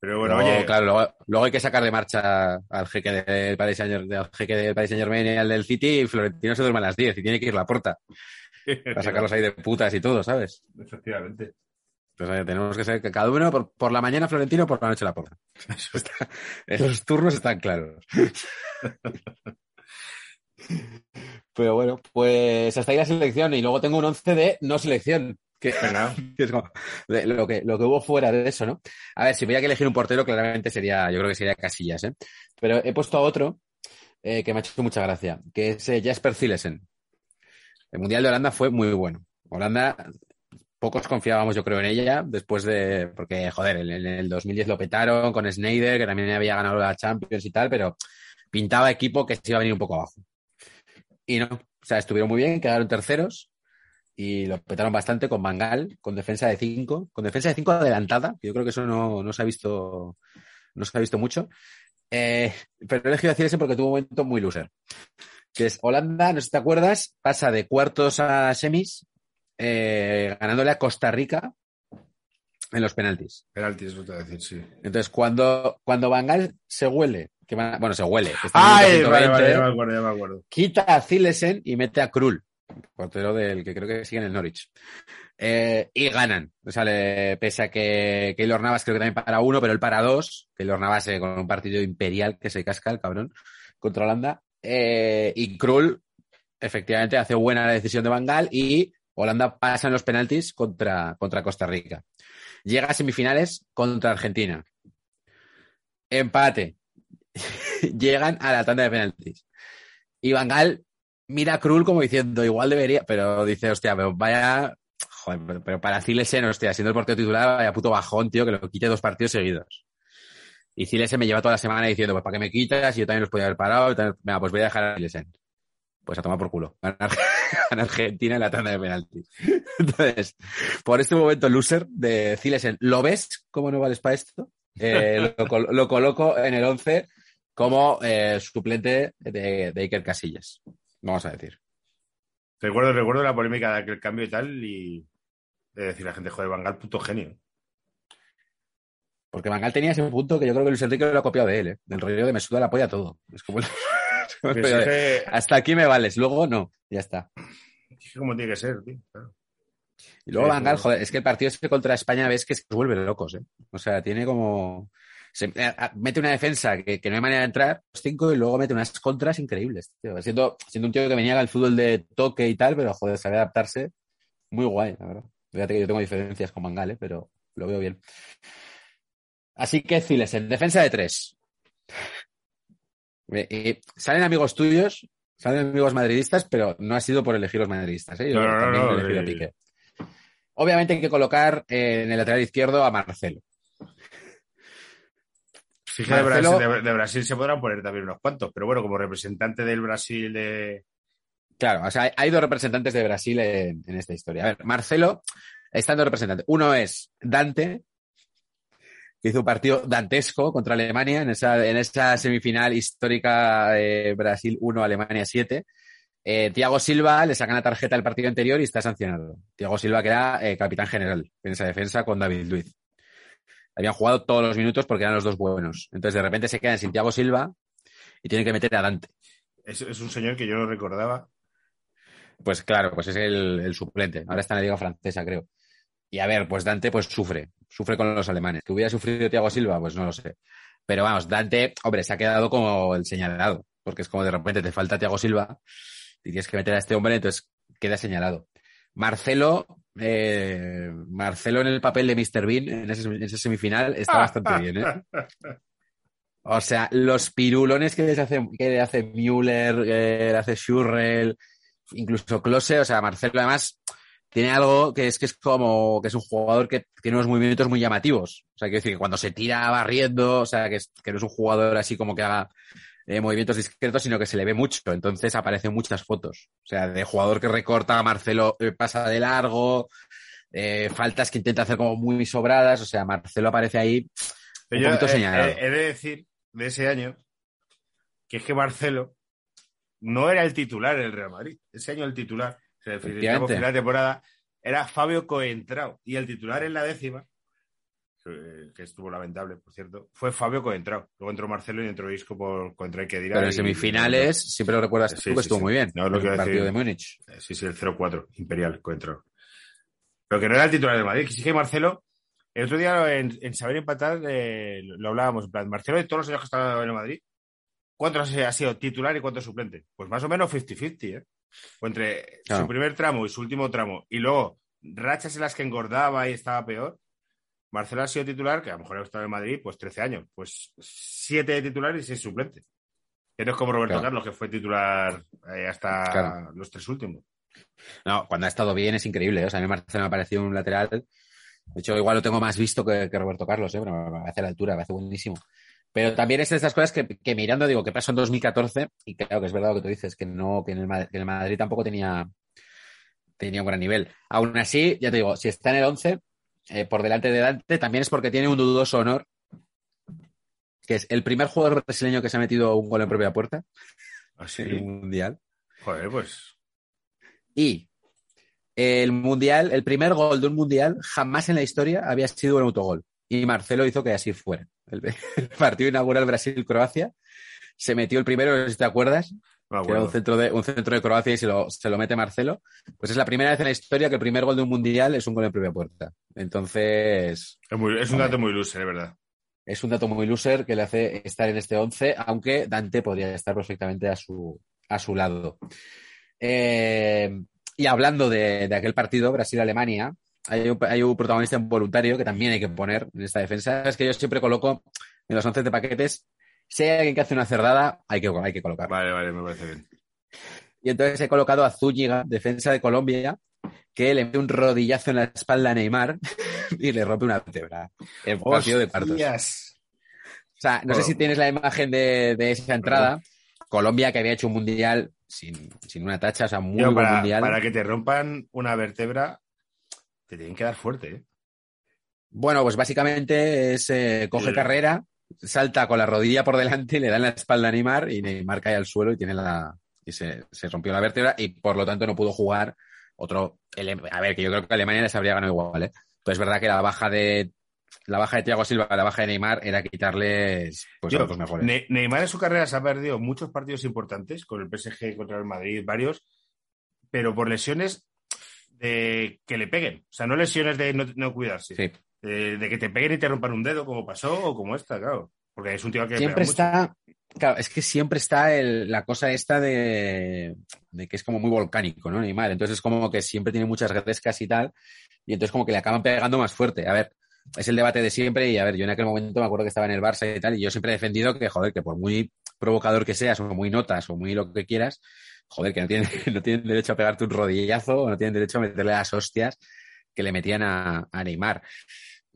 Pero bueno, Luego, oye, claro, luego, luego hay que sacar de marcha al jeque del Paris Saint al jeque del Paris Saint Germain y al del City y Florentino se duerme a las 10 y tiene que ir a la puerta para sacarlos ahí de putas y todo, ¿sabes? efectivamente. Entonces eh, tenemos que ser que cada uno por, por la mañana Florentino, por la noche la porta. Está- los turnos están claros. Pero bueno, pues hasta ahí la selección y luego tengo un 11 de no selección. Que, que es como de lo, que, lo que hubo fuera de eso, ¿no? A ver, si voy a que elegir un portero, claramente sería, yo creo que sería Casillas, ¿eh? Pero he puesto a otro eh, que me ha hecho mucha gracia, que es eh, Jasper Zilesen. El Mundial de Holanda fue muy bueno. Holanda, pocos confiábamos, yo creo, en ella, después de, porque, joder, en, en el 2010 lo petaron con Snyder, que también había ganado la Champions y tal, pero pintaba equipo que se iba a venir un poco abajo. Y no, o sea, estuvieron muy bien, quedaron terceros y lo petaron bastante con Mangal, con defensa de 5, con defensa de 5 adelantada, que yo creo que eso no, no se ha visto, no se ha visto mucho. Eh, pero he elegido decir ese porque tuvo un momento muy loser. Que es Holanda, no sé si te acuerdas, pasa de cuartos a semis, eh, ganándole a Costa Rica en los penaltis. penalti, eso te voy a decir, sí. Entonces, cuando, cuando Bangal se huele, que van bueno, se huele, Ay, minuto vale, 120, vale, ya me acuerdo, ya me acuerdo. quita a Zilesen y mete a Krul, portero del que creo que sigue en el Norwich. Eh, y ganan. O sea, le- pese a que Keylor Navas creo que también para uno, pero él para dos. Keylor Navas eh, con un partido imperial que se casca el cabrón contra Holanda. Eh, y Krul efectivamente hace buena la decisión de Bangal y Holanda pasa en los penaltis contra, contra Costa Rica. Llega a semifinales contra Argentina. Empate. Llegan a la tanda de penaltis. Y Bangal mira a Krul como diciendo, igual debería, pero dice, hostia, pero vaya, joder, pero, para Zilesen, hostia, siendo el portero titular, vaya puto bajón, tío, que lo quite dos partidos seguidos. Y Zilesen me lleva toda la semana diciendo, pues para qué me quitas, y yo también los podía haber parado, venga, pues voy a dejar a Zilesen. Pues a tomar por culo. Ganar, ganar Argentina en la tanda de penaltis. Entonces, por este momento loser de Zilesen, ¿lo ves cómo no vales para esto? Eh, lo, col- lo coloco en el 11 como eh, suplente de, de Iker Casillas. Vamos a decir. Recuerdo, recuerdo la polémica de aquel cambio y tal, y de decir a la gente, joder, Bangal, puto genio. Porque Bangal tenía ese punto que yo creo que Luis Enrique lo ha copiado de él, ¿eh? del rollo de me suda la polla todo. Es como el Pero rollo si de, es que- hasta aquí me vales, luego no, ya está. como tiene que ser, tío. claro. Y luego sí. joder, es que el partido este contra España ves que se vuelve locos, ¿eh? O sea, tiene como... se- mete una defensa que, que no hay manera de entrar, los cinco, y luego mete unas contras increíbles, tío. Siendo, siendo un tío que venía al fútbol de toque y tal, pero joder, sabe adaptarse. Muy guay, la verdad. Fíjate que yo tengo diferencias con Bangal, ¿eh? pero lo veo bien. Así que Ziles, en defensa de tres. Eh, salen amigos tuyos, salen amigos madridistas, pero no ha sido por elegir los madridistas. ¿eh? Yo No, no, también no, he elegido a sí. Piqué. Obviamente hay que colocar eh, en el lateral izquierdo a Marcelo. Fíjate, de Marcelo- Brasil, de, de Brasil se podrán poner también unos cuantos, pero bueno, como representante del Brasil de. Claro, o sea, hay- dos representantes de Brasil en, en esta historia. A ver, Marcelo están dos representantes. Uno es Dante, que hizo un partido dantesco contra Alemania en esa, en esa semifinal histórica de Brasil 1, Alemania 7. Eh, Tiago Silva le sacan la tarjeta del partido anterior y está sancionado. Tiago Silva, que era eh, capitán general en esa defensa con David Luiz. habían jugado todos los minutos porque eran los dos buenos. Entonces de repente se quedan sin Thiago Silva y tienen que meter a Dante. Es, es un señor que yo no recordaba. Pues claro, pues es el, el suplente. Ahora está en la liga francesa, creo. Y a ver, pues Dante pues sufre, sufre con los alemanes. ¿Que hubiera sufrido Thiago Silva? Pues no lo sé. Pero vamos, Dante, hombre, se ha quedado como el señalado, porque es como de repente te falta Thiago Silva y tienes que meter a este hombre, entonces queda señalado. Marcelo, eh, Marcelo en el papel de Mr. Bean en ese, semifinal está bastante bien, ¿eh? O sea, los pirulones que les hace, que le hace Müller, le hace Schurrell, incluso Klose, o sea, Marcelo además tiene algo que es que es como que es un jugador que tiene unos movimientos muy llamativos. O sea, quiero decir que cuando se tira barriendo, o sea, que, es, que no es un jugador así como que haga eh, movimientos discretos, sino que se le ve mucho. Entonces aparecen muchas fotos. O sea, de jugador que recorta, Marcelo eh, pasa de largo, eh, faltas que intenta hacer como muy sobradas. O sea, Marcelo aparece ahí un yo poquito señalado. he de decir de ese año que es que Marcelo no era el titular en el Real Madrid. Ese año el titular, se final de temporada, era Fabio Coentrao. Y el titular en la décima, que, que estuvo lamentable, por cierto, fue Fabio Coentrao. Luego entró Marcelo y entró Isco por Coentrao y Kedira. Pero en y- semifinales, siempre lo recuerdas tú, Sí, que estuvo sí. muy bien. No, lo que el partido decir. de Múnich. Eh, Sí, sí, el 0-4, Imperial, Coentrao. Pero que no era el titular del Madrid, que sí que Marcelo, el otro día en, en Saber Empatar eh, lo hablábamos, en plan, Marcelo de todos los años que estaba en el Madrid, ¿cuántos ha sido titular y cuántos suplente? Pues más o menos 50-50, ¿eh? O entre Claro. su primer tramo y su último tramo, y luego rachas en las que engordaba y estaba peor, Marcelo ha sido titular, que a lo mejor ha estado en Madrid, pues 13 años, pues 7 de titular y 6 suplente. Que no es como Roberto Claro. Carlos, que fue titular eh, hasta Claro. los tres últimos. No, cuando ha estado bien es increíble. ¿eh? O sea, a mí Marcelo me ha parecido un lateral. De hecho, igual lo tengo más visto que, que Roberto Carlos, ¿eh? pero me a la altura, me parece buenísimo. Pero también es de estas cosas que, que mirando, digo, que pasó en 2014, y claro que es verdad lo que tú dices, que no, que en el, Madrid, que en el Madrid tampoco tenía, tenía un gran nivel. Aún así, ya te digo, si está en el 11, eh, por delante de Dante, también es porque tiene un dudoso honor, que es el primer jugador brasileño que se ha metido un gol en propia puerta Así. en un mundial. Joder, pues. Y el mundial, el primer gol de un mundial jamás en la historia había sido un autogol. Y Marcelo hizo que así fuera. El, el partido inaugural Brasil-Croacia se metió el primero, si te acuerdas, que era un centro de, un centro de Croacia y se lo, se lo mete Marcelo. Pues es la primera vez en la historia que el primer gol de un mundial es un gol en propia puerta. Entonces, Es, muy- es un dato muy loser, es verdad. es un dato muy loser que le hace estar en este 11, aunque Dante podría estar perfectamente a su, a su lado. Eh, y hablando de, de aquel partido, Brasil-Alemania, hay un, hay un protagonista involuntario que también hay que poner en esta defensa. Es que yo siempre coloco en los 11 de paquetes, si hay alguien que hace una cerdada, hay que, hay que colocarlo. Vale, vale, me parece bien. Y entonces he colocado a Zúñiga, defensa de Colombia, que le mete un rodillazo en la espalda a Neymar y le rompe una vértebra. En partido de cuartos. O sea, no sé si tienes la imagen de, de esa entrada. Colombia que había hecho un mundial sin, sin una tacha, o sea, muy buen para, mundial. para que te rompan una vértebra, te tienen que dar fuerte, ¿eh? Bueno, pues básicamente es eh, coge carrera, salta con la rodilla por delante, le da en la espalda a Neymar y Neymar cae al suelo y tiene la y se, se rompió la vértebra y por lo tanto no pudo jugar otro. A ver, que yo creo que Alemania les habría ganado igual, ¿eh? Pero es verdad que la baja de la baja de Thiago Silva, la baja de Neymar era quitarles pues a los mejores. Ne- Neymar en su carrera se ha perdido muchos partidos importantes con el PSG contra el Madrid, varios, pero por lesiones de que le peguen. O sea, no lesiones de no, no cuidarse. Sí. De, de que te peguen y te rompan un dedo, como pasó, o como esta, claro. Porque es un tío que siempre mucho. está, claro, es que siempre está el- la cosa esta de, de que es como muy volcánico, ¿no? Neymar. Entonces es como que siempre tiene muchas grescas y tal, y entonces como que le acaban pegando más fuerte. A ver, es el debate de siempre, y a ver, yo en aquel momento me acuerdo que estaba en el Barça y tal, y yo siempre he defendido que, joder, que por muy provocador que seas, o muy notas, o muy lo que quieras, joder, que no tienen, no tienen derecho a pegarte un rodillazo, o no tienen derecho a meterle las hostias que le metían a, a Neymar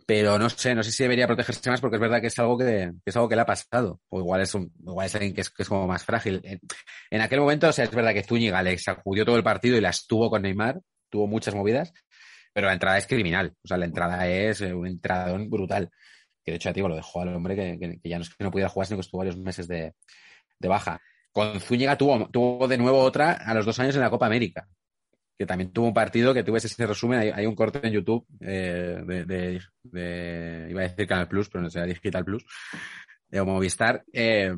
pero no sé, no sé si debería protegerse más porque es verdad que es algo que, que es algo que le ha pasado. O igual es un, igual es alguien que es, que es como más frágil. En, aquel momento, o sea, es verdad que Zúñiga le sacudió todo el partido y la estuvo con Neymar, tuvo muchas movidas, pero la entrada es criminal. O sea, la entrada es eh, un entradón brutal. Que de hecho, te digo, lo dejó al hombre que, que- ya no es que no pudiera jugar, sino que estuvo varios meses de baja. Con Zúñiga tuvo, tuvo de nuevo otra a los dos años en la Copa América. que también tuvo un partido que tuve ese resumen. Hay, un corte en YouTube eh, de, de, de- iba a decir Canal Plus, pero no sea Digital Plus, de Movistar, eh,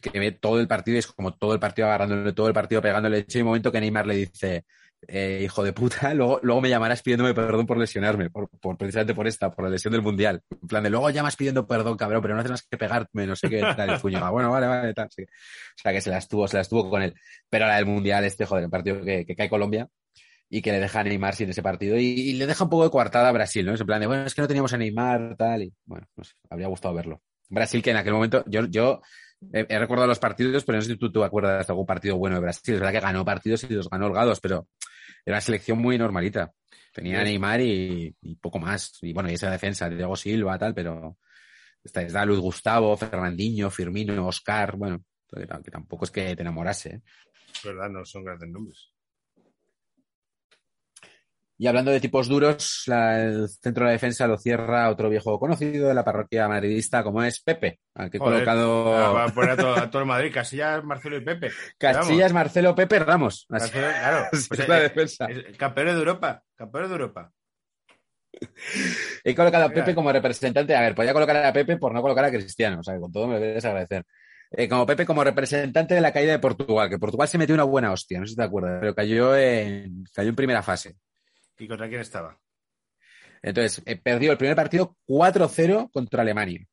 que ve todo el partido y es como todo el partido agarrándole, todo el partido pegándole. De hecho, hay un momento que Neymar le dice, eh, hijo de puta, luego, luego me llamarás pidiéndome perdón por lesionarme, por, precisamente por esta, por la lesión del Mundial. En plan de, luego llamas pidiendo perdón, cabrón, pero no más que pegarme, no sé qué, tal, y Fuñoga, bueno, vale, vale, tal. sí. O sea, que se las tuvo, se las tuvo con él. Pero la del Mundial, este, joder, el partido que, que cae Colombia y que le deja a Neymar sin ese partido y, le deja un poco de coartada a Brasil, ¿no? Es en plan de, bueno, es que no teníamos a Neymar, tal, y bueno, habría gustado verlo. Brasil que en aquel momento, yo, yo he, he recordado los partidos, pero no sé si tú te acuerdas de algún partido bueno de Brasil. Es verdad que ganó partidos y los ganó holgados, pero era una selección muy normalita. Tenía a Neymar y, y poco más. Y bueno, y esa defensa, Diego Silva, tal, pero está, Luis Gustavo, Fernandinho, Firmino, Oscar, bueno, que, tampoco es que te enamorase. ¿eh? Es verdad, no son grandes nombres. Y hablando de tipos duros, la- el centro de la defensa lo cierra otro viejo conocido de la parroquia madridista, como es Pepe, al que he Joder, colocado ah, Va a poner a todo, a todo el Madrid, Casillas, Marcelo y Pepe. Casillas, Marcelo, Pepe, Ramos. Así- Marcelo, claro. así Pues es la es- defensa. es campeones de Europa. Campeones de Europa. He colocado a. Pepe como representante. A ver, podía colocar a Pepe por no colocar a Cristiano. O sea, que con todo me voy a desagradecer. Eh, como Pepe como representante de la caída de Portugal, que Portugal se metió una buena hostia, no sé si te acuerdas, pero cayó en, cayó en primera fase. ¿Y contra quién estaba? Entonces, eh, perdió el primer partido 4-0 contra Alemania.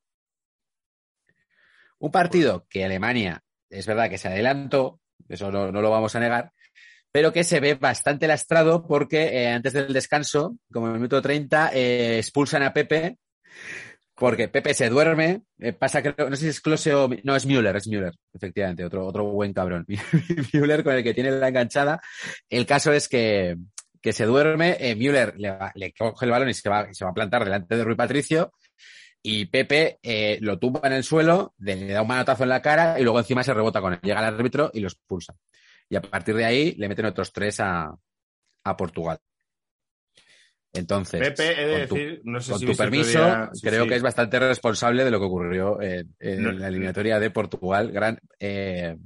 Un partido que Alemania, es verdad que se adelantó, eso no, no lo vamos a negar, pero que se ve bastante lastrado porque eh, antes del descanso, como en el minuto 30, eh, expulsan a Pepe porque Pepe se duerme, eh, pasa creo, no sé si es Klose o... No, es Müller, es Müller, efectivamente, otro, otro buen cabrón. Müller con el que tiene la enganchada. El caso es que, que se duerme, eh, Müller le, va- le coge el balón y se va, se va a plantar delante de Rui Patricio y Pepe eh, lo tumba en el suelo, le, da un manotazo en la cara y luego encima se rebota con él. Llega el árbitro y lo expulsa. Y a partir de ahí le meten otros tres a, a Portugal. Entonces, Pepe, he de con tu- decir, no sé con si tu permiso, día- sí, creo sí. que es bastante responsable de lo que ocurrió en, en No, la eliminatoria de Portugal. Gran, eh,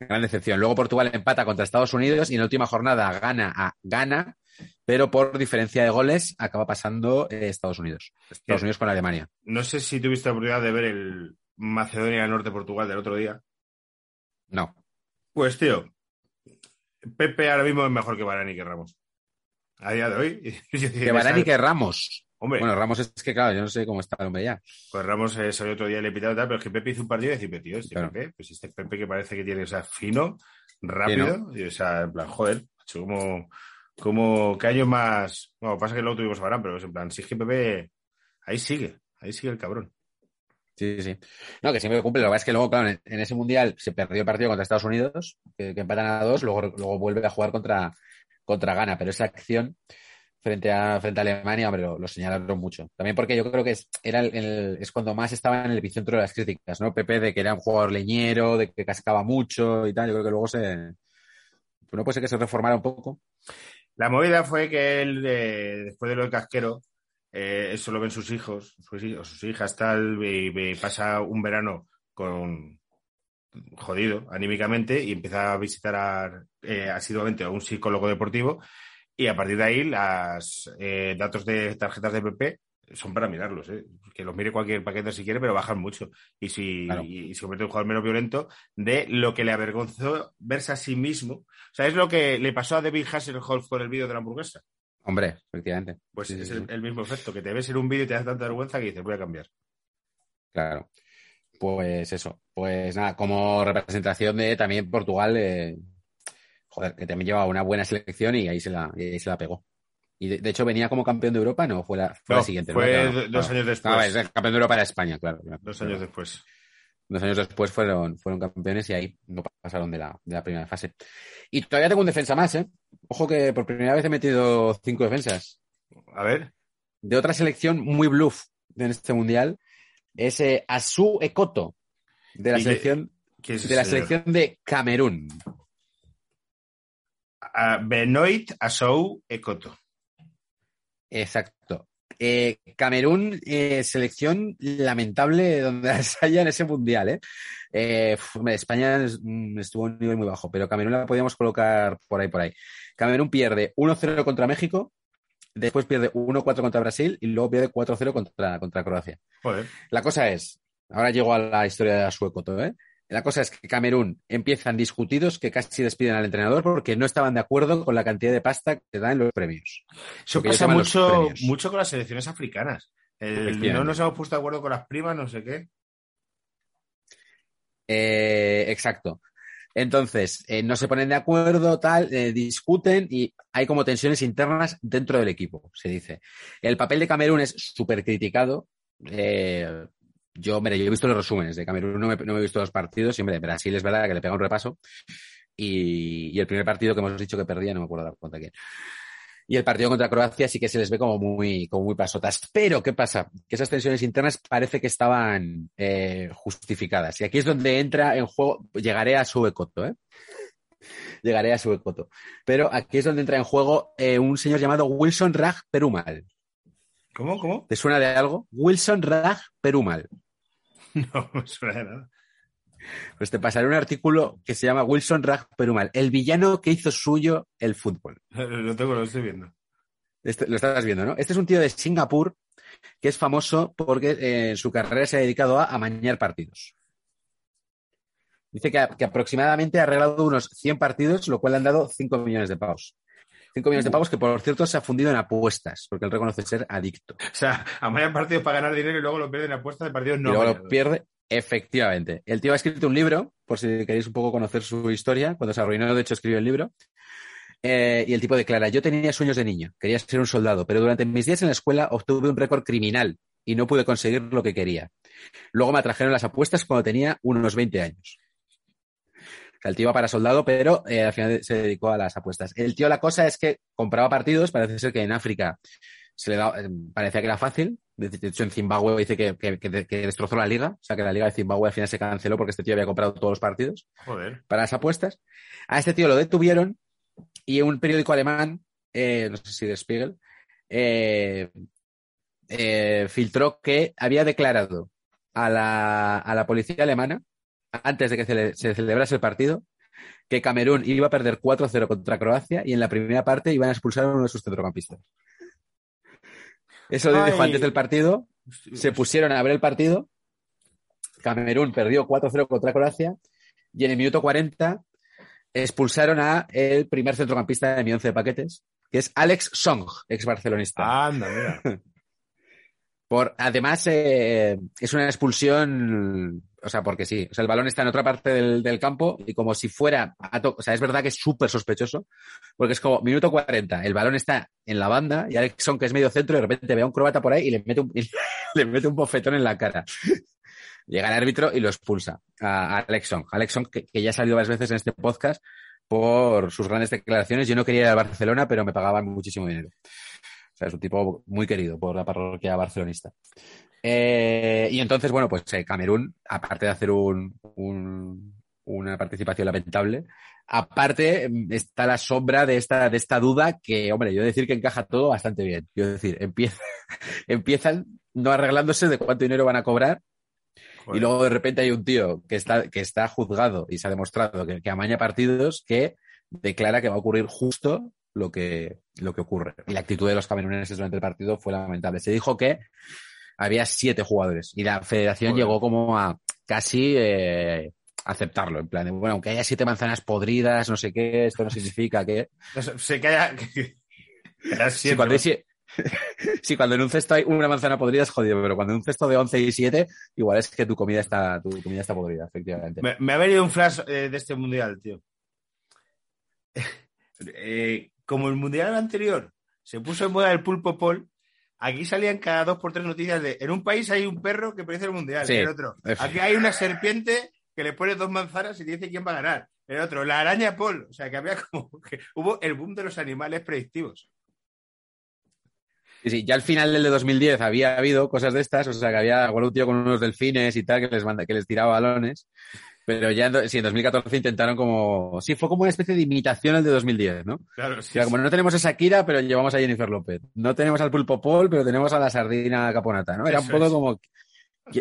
gran decepción. Luego Portugal empata contra Estados Unidos y en la última jornada gana a Ghana, pero por diferencia de goles acaba pasando eh, Estados Unidos. Estados Bien. Unidos con Alemania. No sé si tuviste la oportunidad de ver el Macedonia del Norte-Portugal del otro día. No. Pues, tío, Pepe ahora mismo es mejor que Varane y que Ramos. A día de hoy. Que Varane y que Ramos. Hombre, Bueno, Ramos es que, claro, yo no sé cómo está el hombre ya. pues Ramos eh, salió otro día y le pitado y tal, pero es que Pepe hizo un partido y decía, tío, este Claro. Pepe, pues este Pepe que parece que tiene, o sea, fino, rápido, y, o sea, en plan, joder, macho, como, como que años más. Bueno, pasa que luego tuvimos a Varane, pero es en plan, si es que Pepe, ahí sigue, ahí sigue el cabrón. Sí, sí. No, que siempre cumple. Lo que pasa es que luego, claro, en, en ese mundial se perdió el partido contra Estados Unidos, que, que empatan a dos, luego, luego vuelve a jugar contra, contra Ghana. Pero esa acción frente a, frente a Alemania, hombre, lo, lo señalaron mucho. También porque yo creo que es, era el- el- es cuando más estaba en el epicentro de las críticas, ¿no? Pepe de que era un jugador leñero, de que cascaba mucho y tal. Yo creo que luego se. No puede ser que se reformara un poco. La movida fue que él, eh, después de lo de Casquero, eh, eso lo ven sus hijos, sus, hij- o sus hijas, tal, y, y pasa un verano con jodido anímicamente y empieza a visitar eh, asiduamente a un psicólogo deportivo y a partir de ahí los datos de tarjetas de PP son para mirarlos, ¿eh? que los mire cualquier paquete si quiere, pero bajan mucho. Y si, Claro. y, y se convierte en un jugador menos violento de lo que le avergonzó verse a sí mismo. O sea, es lo que le pasó a David Hasselhoff con el vídeo de la hamburguesa. Hombre, efectivamente. Pues Sí, es sí. el, el mismo efecto, que te ves en un vídeo y te da tanta vergüenza que dices, voy a cambiar. Claro. Pues eso. Pues nada, como representación de también Portugal, eh, joder, que también lleva una buena selección y ahí se la, y ahí se la pegó. Y de, de hecho venía como campeón de Europa, no, fue la, fue No, la siguiente. fue ¿no? Claro, do- dos claro. años después. Ah, es el campeón de Europa era España, claro. Dos años después. Dos años después fueron, fueron campeones y ahí no pasaron de la, de la primera fase. Y todavía tengo un defensa más, ¿eh? Ojo que por primera vez he metido cinco defensas. A ver, De otra selección muy bluff en este mundial es eh, Asu Ekoto, de la selección ¿qué es de la selección de Camerún. A Benoit Asou Ekoto. Exacto. Eh, Camerún, eh, selección lamentable donde las haya en ese mundial. ¿eh? Eh, España es- mm, estuvo a un nivel muy bajo, pero Camerún la podíamos colocar por ahí, por ahí. Camerún pierde 1-0 contra México, después pierde 1-4 contra Brasil y luego pierde 4-0 contra, contra Croacia. Joder. La cosa es, ahora llego a la historia de Asuecoto, ¿eh? La cosa es que Camerún empiezan discutidos que casi despiden al entrenador porque no estaban de acuerdo con la cantidad de pasta que dan los premios. Eso pasa mucho, mucho con las selecciones africanas. El- no nos hemos puesto de acuerdo con las primas, no sé qué. Eh, exacto. Entonces, eh, no se ponen de acuerdo, tal, eh, discuten y hay como tensiones internas dentro del equipo, se dice. El papel de Camerún es súper criticado. Eh, yo, mire, yo he visto los resúmenes de Camerún, no me, no me he visto los partidos. Y, hombre, Brasil es verdad que le pega un repaso. Y, y el primer partido que hemos dicho que perdía, no me acuerdo contra quién. Y el partido contra Croacia sí que se les ve como muy, como muy pasotas. Pero, ¿qué pasa? Que esas tensiones internas parece que estaban eh, justificadas. Y aquí es donde entra en juego, llegaré a su ecoto, ¿eh? Llegaré a su ecoto. Pero aquí es donde entra en juego eh, un señor llamado Wilson Raj Perumal. ¿Cómo? ¿Cómo? ¿Te suena de algo? Wilson Raj Perumal. No me suena de nada. Pues te pasaré un artículo que se llama Wilson Raj Perumal, el villano que hizo suyo el fútbol. Lo tengo, lo estoy viendo. Este- lo estás viendo, ¿no? Este es un tío de Singapur que es famoso porque eh, en su carrera se ha dedicado a amañar partidos. Dice que, que aproximadamente ha arreglado unos 100 partidos, lo cual le han dado 5 millones de pavos. 5 millones de pavos que, por cierto, se ha fundido en apuestas, porque él reconoce ser adicto. O sea, amañan partidos para ganar dinero y luego lo pierden en apuestas de partidos no y luego lo pierde. Efectivamente. El tío ha escrito un libro, por si queréis un poco conocer su historia. Cuando se arruinó, de hecho, escribió el libro. Eh, y el tipo declara, yo tenía sueños de niño, quería ser un soldado, pero durante mis días en la escuela obtuve un récord criminal y no pude conseguir lo que quería. Luego me atrajeron las apuestas cuando tenía unos 20 años. Sea, el tío iba para soldado, pero eh, al final se dedicó a las apuestas. El tío, la cosa es que compraba partidos, parece ser que en África se le da, eh, parecía que era fácil. De de hecho, en Zimbabue dice que, que- que- que destrozó la liga. O sea, que la liga de Zimbabue al final se canceló porque este tío había comprado todos los partidos Joder. para las apuestas. A este tío lo detuvieron y un periódico alemán, eh, no sé si de Spiegel, filtró que había declarado a la, a la policía alemana, antes de que cele- se celebrase el partido, que Camerún iba a perder 4-0 contra Croacia y en la primera parte iban a expulsar a uno de sus centrocampistas. Eso lo dijo antes del partido, se pusieron a ver el partido. Camerún perdió 4-0 contra Croacia y en el minuto 40 expulsaron a el primer centrocampista de mi once de paquetes, que es Alex Song, ex barcelonista. Anda, mira. Por, además, eh, es una expulsión, o sea, porque sí, o sea, el balón está en otra parte del, campo y como si fuera, a o sea, es verdad que es súper sospechoso, porque es como minuto 40, el balón está en la banda y Alex Song, que es medio centro, de repente ve a un croata por ahí y le mete un, le mete un bofetón en la cara. Llega el árbitro y lo expulsa a a Alex Song. Alex Song, que, que ya ha salido varias veces en este podcast por sus grandes declaraciones. Yo no quería ir al Barcelona, pero me pagaban muchísimo dinero. O sea, es un tipo muy querido por la parroquia barcelonista. Eh, y entonces, bueno, pues eh, Camerún, aparte de hacer un, un- una participación lamentable, aparte mm, está la sombra de esta, de esta duda que, hombre, yo decir que encaja todo bastante bien. Yo decir, empieza, empiezan no arreglándose de cuánto dinero van a cobrar y luego de repente hay un tío que está, que está juzgado y se ha demostrado que, que amaña partidos que declara que va a ocurrir justo lo que, lo que ocurre. Y la actitud de los cameruneses durante el partido fue lamentable. Se dijo que había siete jugadores y la federación Joder. llegó como a casi eh, aceptarlo. En plan, de, bueno, aunque haya siete manzanas podridas, no sé qué, esto no significa que... Sé, que haya. que- que haya Sí, siete, cuando, ¿no? hay sie- sí, cuando en un cesto hay una manzana podrida es jodido, pero cuando en un cesto de 11 y 7, igual es que tu comida está, tu comida está podrida, efectivamente. Me, me ha venido un flash eh, de este mundial, tío. Eh, como el mundial anterior se puso en moda el pulpo pol, aquí salían cada dos por tres noticias de en un país hay un perro que parece el mundial, Sí. en el otro. Aquí hay una serpiente que le pone dos manzanas y dice quién va a ganar. El otro, la araña pol. O sea que había como que hubo el boom de los animales predictivos. Sí, sí, ya al final del de 2010 había habido cosas de estas, o sea, que había igual un tío con unos delfines y tal que les, manda, que les tiraba balones. Pero ya en, sí, en 2014 intentaron como... Sí, fue como una especie de imitación al de 2010, ¿no? Claro, O sí, sea, como no tenemos a Shakira, pero llevamos a Jennifer López. No tenemos al Pulpo Paul, pero tenemos a la Sardina Caponata, ¿no? Era un poco es. como...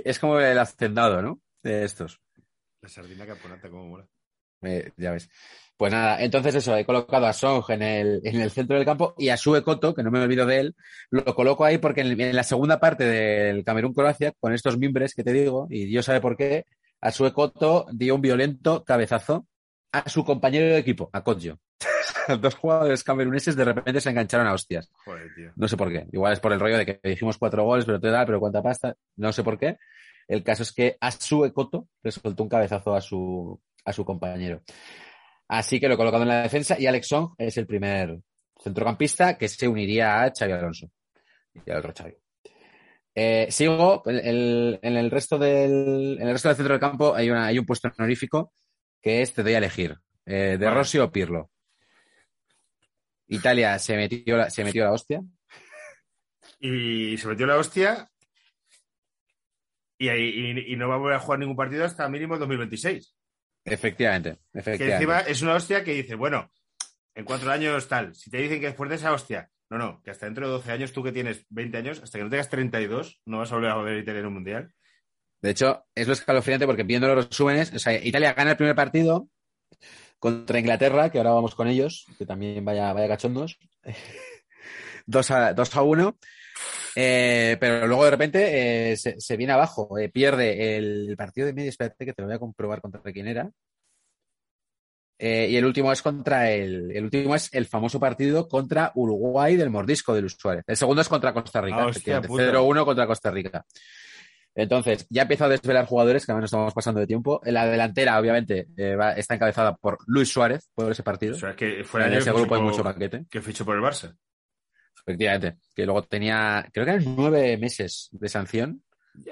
Es como el hacendado, ¿no? De estos. La sardina caponata, como mola. Eh, ya ves. Pues nada, entonces eso, he colocado a Song en el, en el centro del campo y a Sue Koto, que no me olvido de él, lo coloco ahí porque en, en la segunda parte del Camerún-Croacia, con estos mimbres que te digo, y Dios sabe por qué, a Sue Koto dio un violento cabezazo a su compañero de equipo, a Kodjo. Dos jugadores cameruneses de repente se engancharon a hostias. Joder, tío. No sé por qué. Igual es por el rollo de que dijimos cuatro goles, pero te da, pero cuánta pasta. No sé por qué. El caso es que Asue Koto le soltó un cabezazo a su, a su compañero. Así que lo he colocado en la defensa y Alex Song es el primer centrocampista que se uniría a Xavi Alonso. Y al otro Xavi. Eh, sigo, el- el- en, el resto del, en el resto del centro del campo hay, una, hay un puesto honorífico que es te doy a elegir, eh, de. Rossi o Pirlo. Italia se metió la, se metió la hostia. Y se metió la hostia. Y, ahí- y- y no va a volver a jugar ningún partido hasta mínimo 2026. Efectivamente, Que encima es una hostia que dice, bueno, en cuatro años tal. Si te dicen que después de esa hostia, no, no, que hasta dentro de 12 años, tú que tienes 20 años, hasta que no tengas 32, no vas a volver a ver Italia en un mundial. De hecho, es lo escalofriante porque viendo los resúmenes, o sea, Italia gana el primer partido contra Inglaterra, que ahora vamos con ellos, que también vaya, vaya cachondos. 2 a, 2 a 1. Eh, pero luego de repente eh, se, viene abajo, eh, pierde el partido de medio, espérate que te lo voy a comprobar contra quién era. Eh, y el último es contra el, el último es el famoso partido contra Uruguay del mordisco de Luis Suárez. El segundo es contra Costa Rica, Ah, hostia efectivamente, puta. 0-1 contra Costa Rica. Entonces, ya empiezo a desvelar jugadores, que ahora nos estamos pasando de tiempo. En la delantera, obviamente, eh, va- está encabezada por Luis Suárez, por ese partido. O sea, que en ese grupo hay mucho paquete. que fichó por el Barça. Efectivamente. Que luego tenía, creo que eran nueve meses de sanción.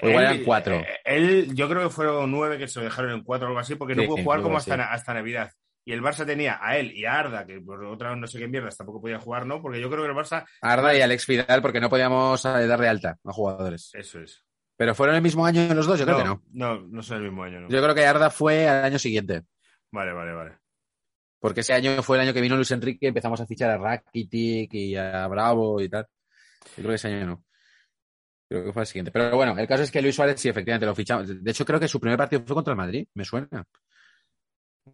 O igual eran cuatro. eh, Él, yo creo que fueron nueve que se lo dejaron en cuatro o algo así, porque no Sí, pudo jugar como hasta, hasta Navidad. Y el Barça tenía a él y a Arda, que por otra no sé qué mierdas tampoco podía jugar, ¿no? Porque yo creo que el Barça. Arda y Alex Vidal, porque no podíamos eh, darle alta a jugadores. Eso es. Pero fueron el mismo año los dos, yo creo que no. No, no son el mismo año, ¿no? Yo creo que Arda fue al año siguiente. Vale, vale, vale. Porque ese año fue el año que vino Luis Enrique empezamos a fichar a Rakitic y a Bravo y tal. Yo creo que ese año no. Creo que fue el siguiente. Pero bueno, el caso es que Luis Suárez sí, efectivamente, lo fichamos. De hecho, creo que su primer partido fue contra el Madrid, me suena.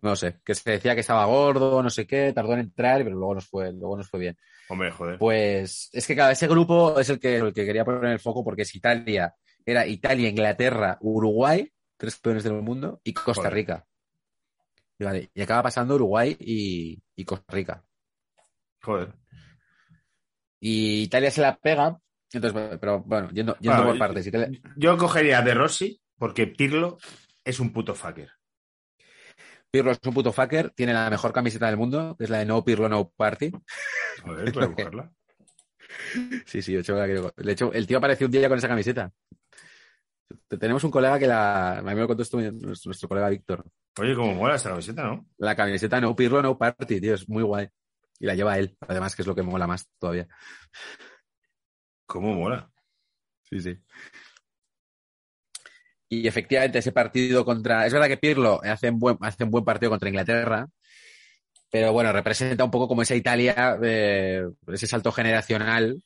No sé, que se decía que estaba gordo, no sé qué, tardó en entrar, pero luego nos fue, luego nos fue bien. Hombre, joder. Pues es que cada ese grupo es el que, el que quería poner el foco porque es Italia, era Italia, Inglaterra, Uruguay, tres campeones del mundo, y Costa Joder. Rica. Y, vale, y acaba pasando Uruguay y, y Costa Rica. Joder. Y Italia se la pega, entonces, pero bueno, yendo, yendo Bueno, por partes. Italia- Yo cogería De Rossi porque Pirlo es un puto fucker. Pirlo es un puto fucker, tiene la mejor camiseta del mundo, que es la de No Pirlo No Party. Joder, puedo cogerla. Sí, sí, yo hecho, la quiero- De hecho, el tío apareció un día con esa camiseta. Tenemos un colega que la. A mí me lo contó esto nuestro, nuestro colega Víctor. Oye, cómo mola esta camiseta, ¿no? La camiseta No Pirlo No Party, tío, es muy guay. Y la lleva él, además, que es lo que mola más todavía. Cómo mola. Sí, sí. Y efectivamente, ese partido contra. Es verdad que Pirlo hace un buen, hace un buen partido contra Inglaterra, pero bueno, representa un poco como esa Italia, eh, ese salto generacional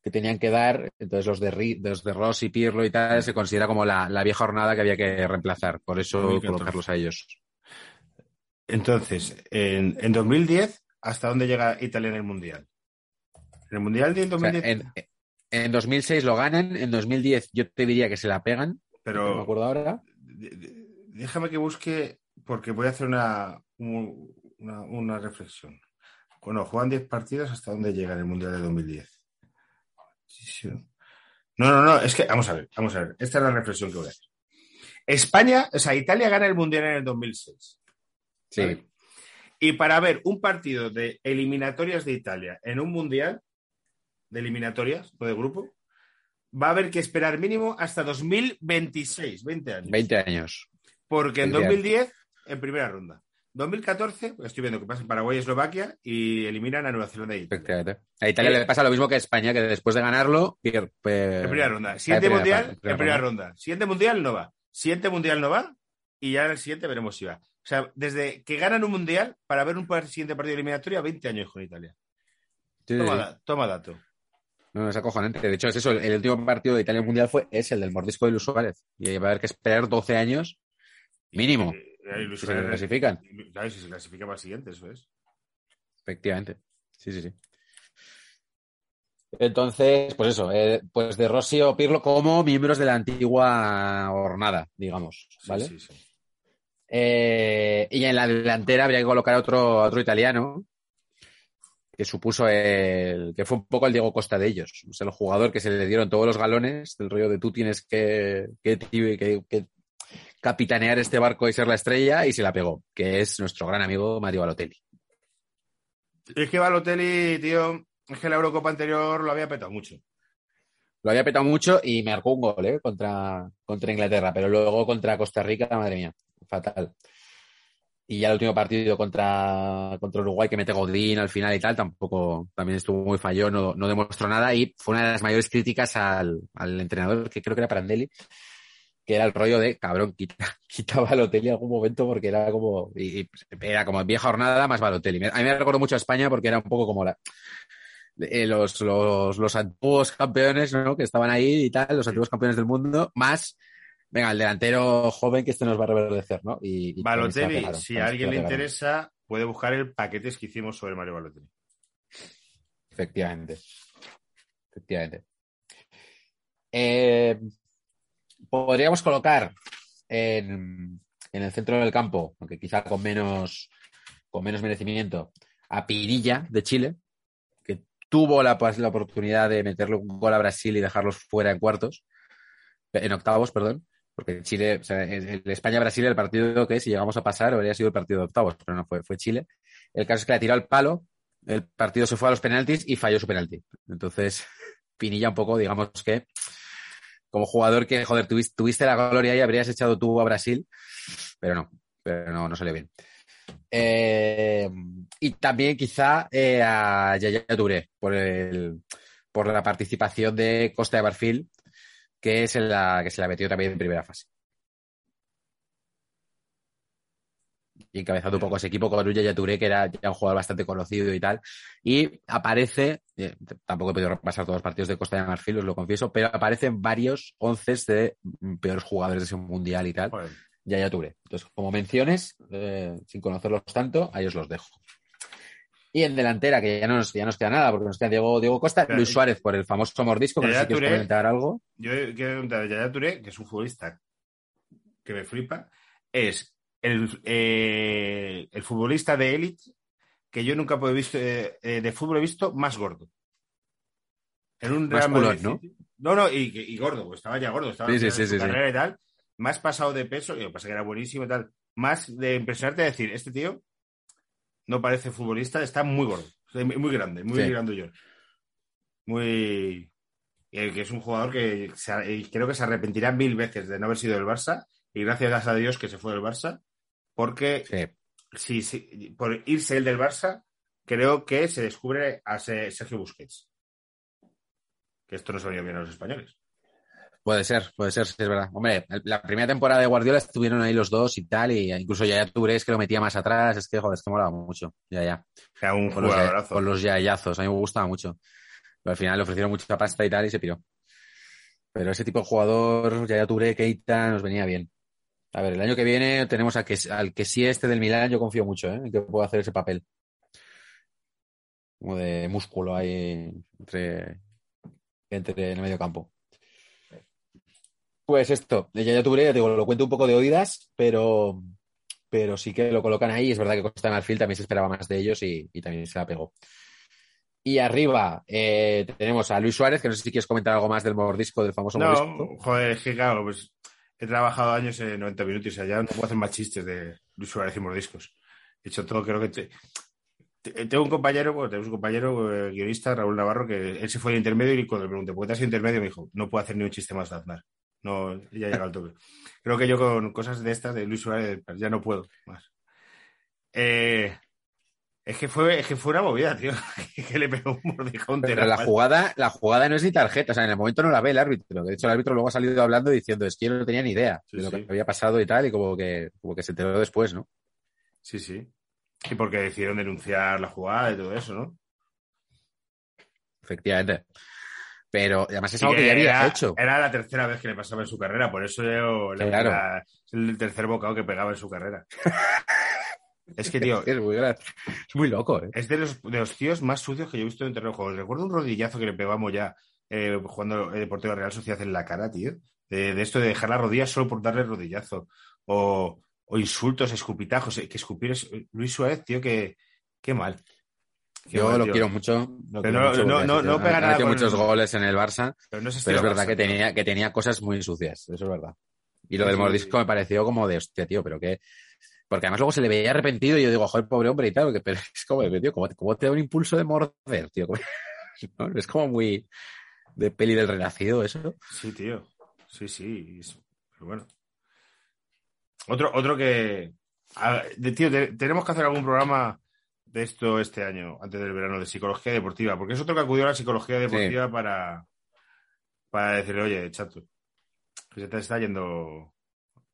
que tenían que dar. Entonces, los de, los de Rossi, Pirlo y tal, se considera como la, la vieja jornada que había que reemplazar. Por eso 2014. colocarlos a ellos. Entonces, en, en 2010, ¿hasta dónde llega Italia en el Mundial? En el Mundial de O sea, 2010, en, en 2006 lo ganan, en 2010 yo te diría que se la pegan, no me pero acuerdo ahora. déjame que busque, porque voy a hacer una, un- una, una reflexión. Bueno, juegan 10 partidos, ¿hasta dónde llega en el Mundial de 2010? Sí, sí. No, no, no, es que, vamos a ver, vamos a ver. Esta es la reflexión que voy a hacer. España, o sea, Italia gana el Mundial en el 2006. Sí. ¿vale? Y para ver un partido de eliminatorias de Italia en un mundial de eliminatorias o de grupo, va a haber que esperar mínimo hasta 2026, 20 años. 20 años. Porque en 20 años. 2010, en primera ronda. 2014, pues estoy viendo que pasa en Paraguay y Eslovaquia y eliminan a Nueva Zelanda y Italia. Efectivamente. A Italia Eh, le pasa lo mismo que a España, que después de ganarlo, pier- pe- En primera ronda. Siguiente primera mundial, en primera ronda. Siguiente mundial no va. Siguiente mundial no va. y ya en el siguiente veremos si va. O sea, desde que ganan un mundial para ver un siguiente partido de eliminatoria, 20 años con Italia. Sí, sí, Toma, sí. da- toma dato. No, no, es acojonante. De hecho, es eso. El último partido de Italia Mundial fue es el del mordisco de Luis Suárez. Y va a haber que esperar 12 años mínimo. Eh, eh, Luis Si se clasifican. Claro, si se clasifica para el siguiente, eso es. Efectivamente. Sí, sí, sí. Entonces, pues eso, eh, pues de Rossi o Pirlo como miembros de la antigua hornada, digamos, Sí, ¿vale? sí, sí. Eh, y en la delantera habría que colocar a otro, a otro italiano, que supuso el, que fue un poco el Diego Costa de ellos. Es el jugador que se le dieron todos los galones, del rollo de tú tienes que, que, que- que capitanear este barco y ser la estrella, y se la pegó, que es nuestro gran amigo Mario Balotelli. Es que Balotelli, tío, es que la Eurocopa anterior lo había petado mucho. Lo había petado mucho y marcó un gol ¿eh? contra, contra Inglaterra, pero luego contra Costa Rica, madre mía, fatal. Y ya el último partido contra, contra Uruguay, que mete Godín al final y tal, tampoco, también estuvo muy fallón, no, no demostró nada y fue una de las mayores críticas al, al entrenador, que creo que era Prandelli, que era el rollo de, cabrón, quita, quita Balotelli en algún momento porque era como, y, era como vieja jornada más Balotelli. A mí me recordó mucho a España porque era un poco como la, eh, los, los, los antiguos campeones, ¿no? Que estaban ahí y tal, los antiguos campeones del mundo, más, venga, el delantero joven que este nos va a reverdecer, ¿no? Y, Balotelli, pegaron, si a alguien le interesa, puede buscar el paquetes que hicimos sobre Mario Balotelli. Efectivamente. Efectivamente. Eh, podríamos colocar en, en el centro del campo, aunque quizá con menos, con menos merecimiento, a Pirilla de Chile, que tuvo la, pues, la oportunidad de meterle un gol a Brasil y dejarlos fuera en cuartos, en octavos, perdón, porque Chile, o sea, el España-Brasil, el partido que si llegamos a pasar habría sido el partido de octavos, pero no fue, fue Chile. El caso es que la tiró al palo, el partido se fue a los penaltis y falló su penalti. Entonces, Pinilla un poco, digamos que como jugador que, joder, tuviste, la gloria y habrías echado tú a Brasil, pero no, pero no, no salió bien. Eh, y también quizá eh, a Yaya Touré por, el, por la participación de Costa de Marfil, que es la que se la metió también en primera fase. Y encabezando un poco ese equipo con un Yaya Touré, que era ya un jugador bastante conocido y tal. Y aparece, eh, tampoco he podido repasar todos los partidos de Costa de Marfil, os lo confieso, pero aparecen varios once de mm, peores jugadores de ese mundial y tal. Joder. Yaya Touré. Entonces, como menciones, eh, sin conocerlos tanto, ahí os los dejo. Y en delantera, que ya no nos, ya nos queda nada, porque nos queda Diego, Diego Costa, Pero, Luis Suárez por el famoso mordisco, que no sé Touré- comentar algo. Yo quiero preguntar a Yaya Touré, que es un futbolista que me flipa, es el, eh, el futbolista de élite que yo nunca he visto, eh, eh, de fútbol he visto más gordo. En un Más culón, ¿no? No, no, y, y gordo, estaba ya gordo, estaba Sí, en sí, sí, carrera y tal, más pasado de peso, y lo que pasa que era buenísimo y tal, más de impresionarte decir, este tío no parece futbolista, está muy gordo, muy grande, muy Sí. grandullón. Muy... que es un jugador que se- creo que se arrepentirá mil veces de no haber sido del Barça, y gracias a Dios que se fue del Barça, porque Sí. si, si- por irse el del Barça, creo que se descubre a Se- Sergio Busquets. Que esto no se bien a los españoles. Puede ser, puede ser, sí, es verdad. Hombre, la primera temporada de Guardiola estuvieron ahí los dos y tal, y incluso Yaya Touré es que lo metía más atrás, es que, joder, es que molaba mucho. Ya, ya. Un Con los, ya- con los yayazos, a mí me gustaba mucho. Pero al final le ofrecieron mucha pasta y tal y se piró. Pero ese tipo de jugador, Yaya Touré, Keita, nos venía bien. A ver, el año que viene tenemos a que, al que sí este del Milán, yo confío mucho, ¿eh? En que pueda hacer ese papel. Como de músculo ahí entre, entre en el medio campo. Pues esto, de Yaya Touré, ya te digo, lo cuento un poco de oídas, pero, pero sí que lo colocan ahí. Es verdad que Costa de Marfil también se esperaba más de ellos y, y también se la pegó. Y arriba eh, tenemos a Luis Suárez, que no sé si quieres comentar algo más del mordisco, del famoso mordisco. No, joder, es que claro, pues he trabajado años en 90 minutos, o sea, ya no puedo hacer más chistes de Luis Suárez y mordiscos. He hecho todo, creo que... te- te- tengo un compañero, bueno, tenemos un compañero eh, guionista, Raúl Navarro, que él se fue al intermedio y cuando le pregunté, ¿por qué te has intermedio? Me dijo, no puedo hacer ni un chiste más de Aznar. No, ya llega al tope. Creo que yo con cosas de estas, de Luis Suárez, ya no puedo más. Eh, Es que fue, es que fue una movida, tío. que le pegó un mordijón. Pero tenaz. la jugada, la jugada no es ni tarjeta, o sea, en el momento no la ve el árbitro. De hecho, el árbitro luego ha salido hablando diciendo, es que yo no tenía ni idea Sí, de lo sí. que había pasado y tal, y como que, como que se enteró después, ¿no? Sí, sí. Y porque decidieron denunciar la jugada y todo eso, ¿no? Efectivamente. Pero además es algo que ya había era, hecho. Era la tercera vez que le pasaba en su carrera, por eso yo- la- Claro. la- es el tercer bocado que pegaba en su carrera. es que, tío, Es muy, gra- es muy loco, ¿eh? es de los, de los tíos más sucios que yo he visto en terreno de juego. Recuerdo un rodillazo que le pegamos ya eh, jugando el Deportivo Real Sociedad en la cara, tío. De, de esto de dejar la rodilla solo por darle rodillazo. O, o insultos, escupitajos. eh, Que escupir es- Luis Suárez, tío, que qué mal. Qué Yo lo tío. quiero mucho. lo Pero quiero no- mucho no- no- no pega nada con- muchos goles en el Barça, Pero, no es pero estilo es verdad Barça, que tenía, que tenía cosas muy sucias, eso es verdad. Y lo Sí, del mordisco sí. me pareció como de hostia, tío, pero que. Porque además luego se le veía arrepentido y yo digo, joder, pobre hombre y tal, que- pero es como, tío, ¿cómo, cómo te da un impulso de morder, tío? ¿No? Es como muy de peli del renacido eso. Sí, tío. Sí, sí. Pero bueno. Otro, otro que. a- de- tío, te- tenemos que hacer algún programa de esto este año, antes del verano, de psicología deportiva, porque es otro que acudió a la psicología deportiva para, para decirle, oye, chato, que se te está yendo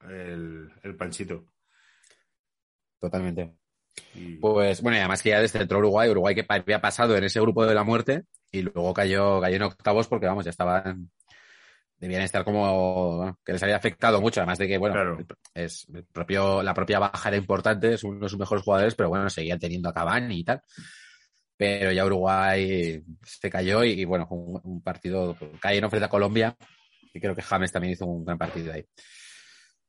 el, el panchito. Totalmente. Y- Pues bueno, y además que ya desde entró Uruguay, Uruguay que había pasado en ese grupo de la muerte y luego cayó, cayó en octavos porque vamos, ya estaban, debían estar como, bueno, que les había afectado mucho, además de que, bueno, Claro. es el propio, la propia baja era importante, es uno de sus mejores jugadores, pero bueno, seguían teniendo a Cavani y tal. Pero ya Uruguay se cayó y, y, bueno, un, un partido, cayeron frente a Colombia y creo que James también hizo un gran partido ahí.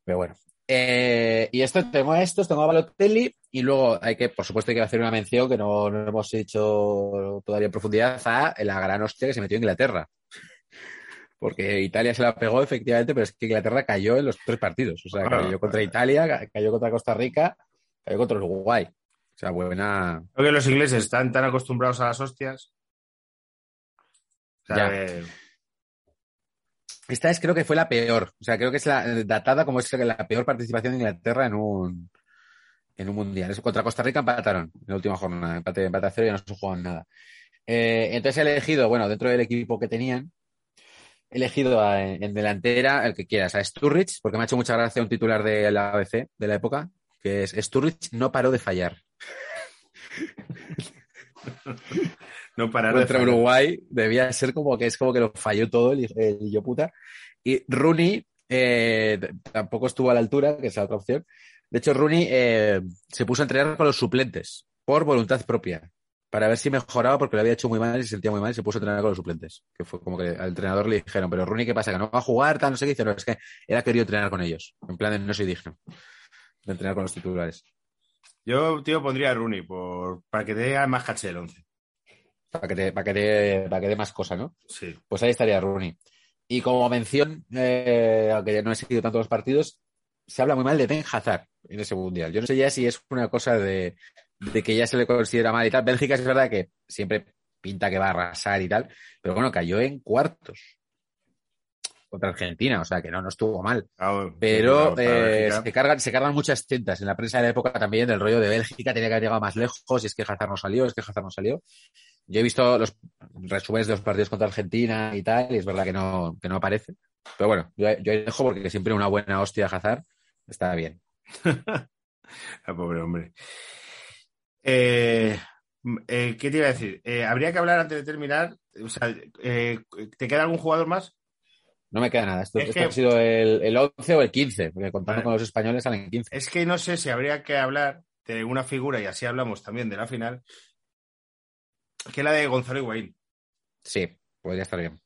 Pero bueno. Eh, y esto, tengo a estos, tengo a Balotelli y luego hay que, por supuesto, hay que hacer una mención que no, no hemos hecho todavía en profundidad a la gran hostia que se metió Inglaterra. Porque Italia se la pegó efectivamente, pero es que Inglaterra cayó en los tres partidos. O sea, cayó contra Italia, ca- cayó contra Costa Rica, cayó contra Uruguay. O sea, buena. Creo que los ingleses están tan acostumbrados a las hostias. O sea, Ya. eh, Esta es, creo que fue la peor. O sea, creo que es la datada como es la peor participación de Inglaterra en un, en un mundial. Eso contra Costa Rica empataron en la última jornada. Empate, empate a cero y no se jugaron nada. Eh, entonces he elegido, bueno, dentro del equipo que tenían, he elegido a- en delantera el que quieras, a Sturridge, porque me ha hecho mucha gracia un titular de la ABC de la época, que es Sturridge no paró de fallar. no parar de fallar. Uruguay debía ser como que es como que lo falló todo el, el hijo puta. Y Rooney eh, tampoco estuvo a la altura, que es la otra opción. De hecho, Rooney eh, se puso a entrenar con los suplentes por voluntad propia para ver si mejoraba porque lo había hecho muy mal y se sentía muy mal y se puso a entrenar con los suplentes. Que fue como que al entrenador le dijeron, pero Rooney, ¿qué pasa? ¿Que no va a jugar? Tal, no sé qué. Dice, no, es que era querido entrenar con ellos. En plan, de, no soy digno de entrenar con los titulares. Yo, tío, pondría a Rooney por, para que dé más caché el 11. Para que te, para que te- para que dé más cosa, ¿no? Sí. Pues ahí estaría Rooney. Y como mención, eh, aunque no he seguido tanto los partidos, se habla muy mal de Ben Hazard en ese mundial. Yo no sé ya si es una cosa de, de que ya se le considera mal y tal. Bélgica es verdad que siempre pinta que va a arrasar y tal, pero bueno, cayó en cuartos contra Argentina, o sea que no, no estuvo mal. Pero eh, se, cargan, se cargan muchas tintas. En la prensa de la época también, del rollo de Bélgica, tenía que haber llegado más lejos, y es que Hazard no salió, es que Hazard no salió. Yo he visto los resúmenes de los partidos contra Argentina y tal, y es verdad que no, que no aparece. Pero bueno, yo, yo dejo porque siempre una buena hostia Hazard está bien. Ah, pobre hombre. Eh, eh, ¿Qué te iba a decir? Eh, habría que hablar antes de terminar. O sea, ¿te queda algún jugador más? No me queda nada. Esto, Es esto que- ha sido el, el 11 o el 15, porque contando Vale. con los españoles salen 15. Es que no sé si habría que hablar de una figura, y así hablamos también de la final, que es la de Gonzalo Higuaín. Sí, podría estar bien.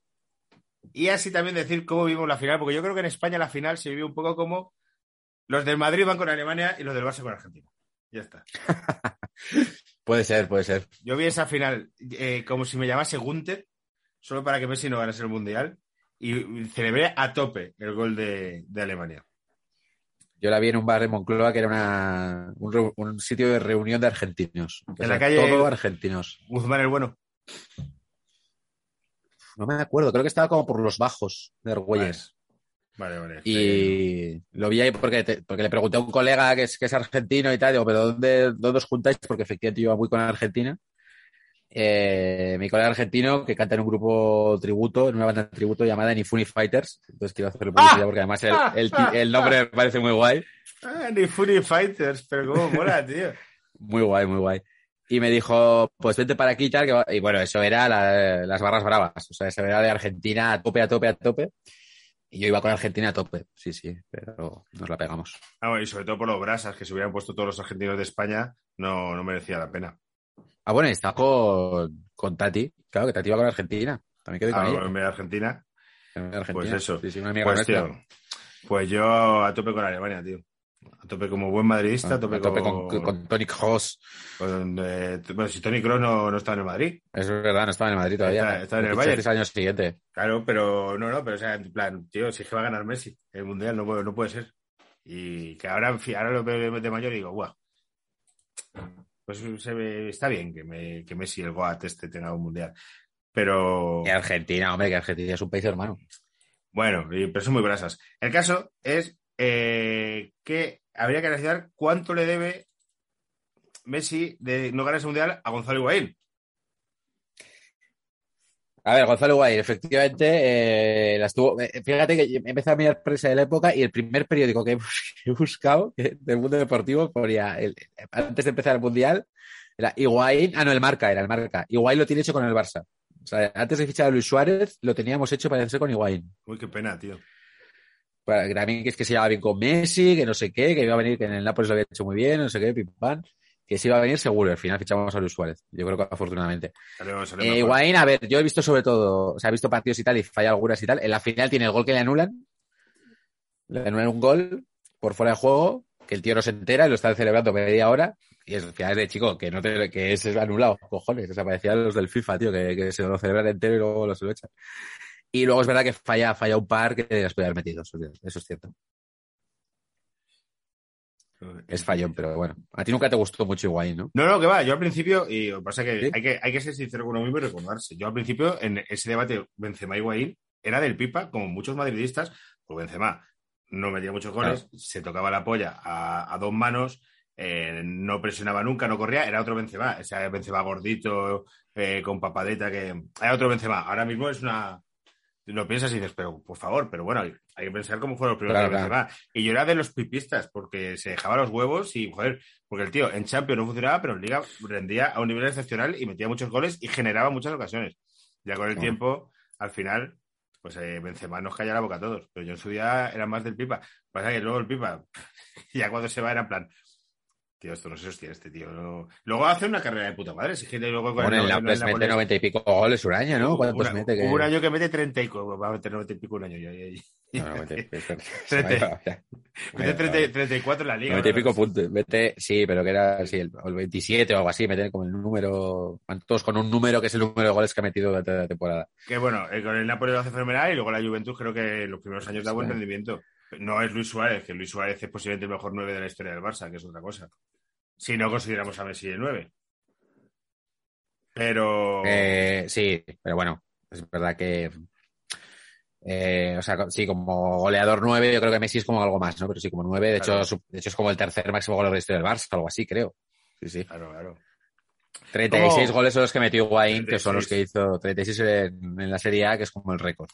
Y así también decir cómo vimos la final, porque yo creo que en España la final se vivió un poco como los del Madrid van con Alemania y los del Barça con Argentina. Ya está. Puede ser, puede ser. Yo vi esa final eh, como si me llamase Gunter, solo para que Messi no ganase el Mundial, y celebré a tope el gol de, de Alemania. Yo la vi en un bar de Moncloa que era una, un, sitio de reunión de argentinos. En la sea, calle- Todo argentinos. Guzmán el bueno. No me acuerdo, creo que estaba como por los bajos de Argüelles. Vale, vale. Y lo vi ahí porque, te- porque le pregunté a un colega que es, que es argentino y tal, digo, pero ¿dónde, dónde os juntáis? Porque efectivamente yo iba muy con Argentina. Eh, mi colega argentino que canta en un grupo tributo, en una banda de tributo llamada Ni Funny Fighters. Entonces quiero hacerle publicidad porque además el, el el nombre me parece muy guay. Ah, ni Funny Fighters, pero cómo mola, tío. Muy guay, muy guay. Y me dijo, pues vente para aquí y tal. que Y bueno, eso era la- las barras bravas. O sea, eso era de Argentina a tope, a tope, a tope. Y yo iba con Argentina a tope. Sí, sí, pero nos la pegamos. Ah, bueno, y sobre todo por los brasas que se hubieran puesto todos los argentinos de España, no, no merecía la pena. Ah, bueno, y está con, con Tati. Claro, que Tati iba con Argentina. También quedé con Ah, ella. de Argentina, En Argentina. pues eso. Sí, sí, una amiga pues tío, pues yo a tope con Alemania, tío. A tope como buen madridista, a tope, A tope con, con, con Tony Kroos. eh, bueno, si Tony Kroos no, no estaba en el Madrid. Es verdad, no estaba en el Madrid todavía. Está- está en el Bayern. fichasteis al año siguiente. Claro, pero no, no, pero o sea, en plan, tío, si es que va a ganar Messi el Mundial, no puede, no puede ser. Y que ahora, ahora lo veo de, mayor y digo, guau. Pues se ve- está bien que, me, que Messi, el Goat este, tenga un Mundial. Pero, Que Argentina, hombre, que Argentina es un país hermano. bueno, y- pero son muy brasas. El caso es eh, que habría que analizar cuánto le debe Messi de no ganar ese Mundial a Gonzalo Higuaín. A ver, Gonzalo Guay, efectivamente, eh, eh, Fíjate que empecé a mirar prensa de la época y el primer periódico que he bus- que he buscado que- del mundo deportivo ponía, el- antes de empezar el mundial, era Higuaín. Ah, no, el marca era el marca. Higuaín lo tiene hecho con el Barça. O sea, antes de fichar a Luis Suárez, lo teníamos hecho para hacer con Higuaín. Uy, qué pena, tío. Para, que también que es que se llevaba bien con Messi, que no sé qué, que iba a venir, que en el Nápoles lo había hecho muy bien, no sé qué, pim pam. Que se iba a venir seguro. Al final fichamos a Luis Suárez. Yo creo que afortunadamente. Salió- salió Eh. Higuaín, a ver, yo he visto sobre todo, o sea, he visto partidos y tal y falla algunas y tal. En la final tiene el gol que le anulan. Le anulan un gol por fuera de juego, que el tío no se entera y lo están celebrando media hora. Y es final de chico, que no te, que es anulado, cojones. O sea, parecían los del FIFA, tío, que, que se lo celebran entero y luego lo se lo echan. Y luego es verdad que falla, falla un par que las puede haber metido, eso, es cierto. Es fallón, pero bueno. A ti nunca te gustó mucho Higuaín, ¿no? No, no, que va. Yo al principio, y lo que pasa es que, ¿Sí? hay que hay que ser sincero con uno mismo y recordarse. Yo al principio, en ese debate Benzema y Higuaín, era del pipa, como muchos madridistas, pues Benzema no metía muchos goles, se tocaba la polla a, a dos manos, eh, no presionaba nunca, no corría, era otro Benzema. O sea, Benzema gordito, eh, con papadeta, que era otro Benzema. Ahora mismo es una... Lo piensas y dices, pero por favor, pero bueno, hay, hay que pensar cómo fueron los primeros Claro. Y yo era de los pipistas, porque se dejaba los huevos y, joder, porque el tío en Champions no funcionaba, pero en Liga rendía a un nivel excepcional y metía muchos goles y generaba muchas ocasiones. Ya con el tiempo, al final, pues eh, Benzema nos calla la boca a todos. Pero yo en su día era más del Pipa. Pasa que luego el Pipa, ya cuando se va era en plan, tío, esto no se sostiene este tío. no". Luego hace una carrera de puta madre. Si que luego con Bueno, en el- la el mete Nápoles- 90 y pico goles un año, ¿no? ¿Cuántos Una- mete? Que... Un año que mete 30 y co- va a meter 90 y pico un año. ya, ya, ya. No, no, mete- mete- Treinta. Vaya, Mete 30 34 en la liga. 90 y pico puntos. Mete, sí, pero que era sí, el, el 27 o algo así, meten como el número, todos con un número que es el número de goles que ha metido durante la temporada. Que bueno, eh, con el Napoli lo hace fenomenal y luego la Juventus creo que en los primeros años da buen rendimiento. No es Luis Suárez, que Luis Suárez es posiblemente el mejor 9 de la historia del Barça, que es otra cosa. Si no consideramos a Messi el 9. Pero... Eh, sí, pero bueno, es verdad que. eh, o sea, sí, como goleador 9, yo creo que Messi es como algo más, ¿no? Pero sí, como 9, de, Claro. hecho, de hecho es como el tercer máximo goleador de la historia del Barça, algo así, creo. Sí, sí. Claro, claro. 36 ¿Cómo? goles son los que metió Higuaín, que son los 36. que hizo 36 en, en la Serie A, que es como el récord.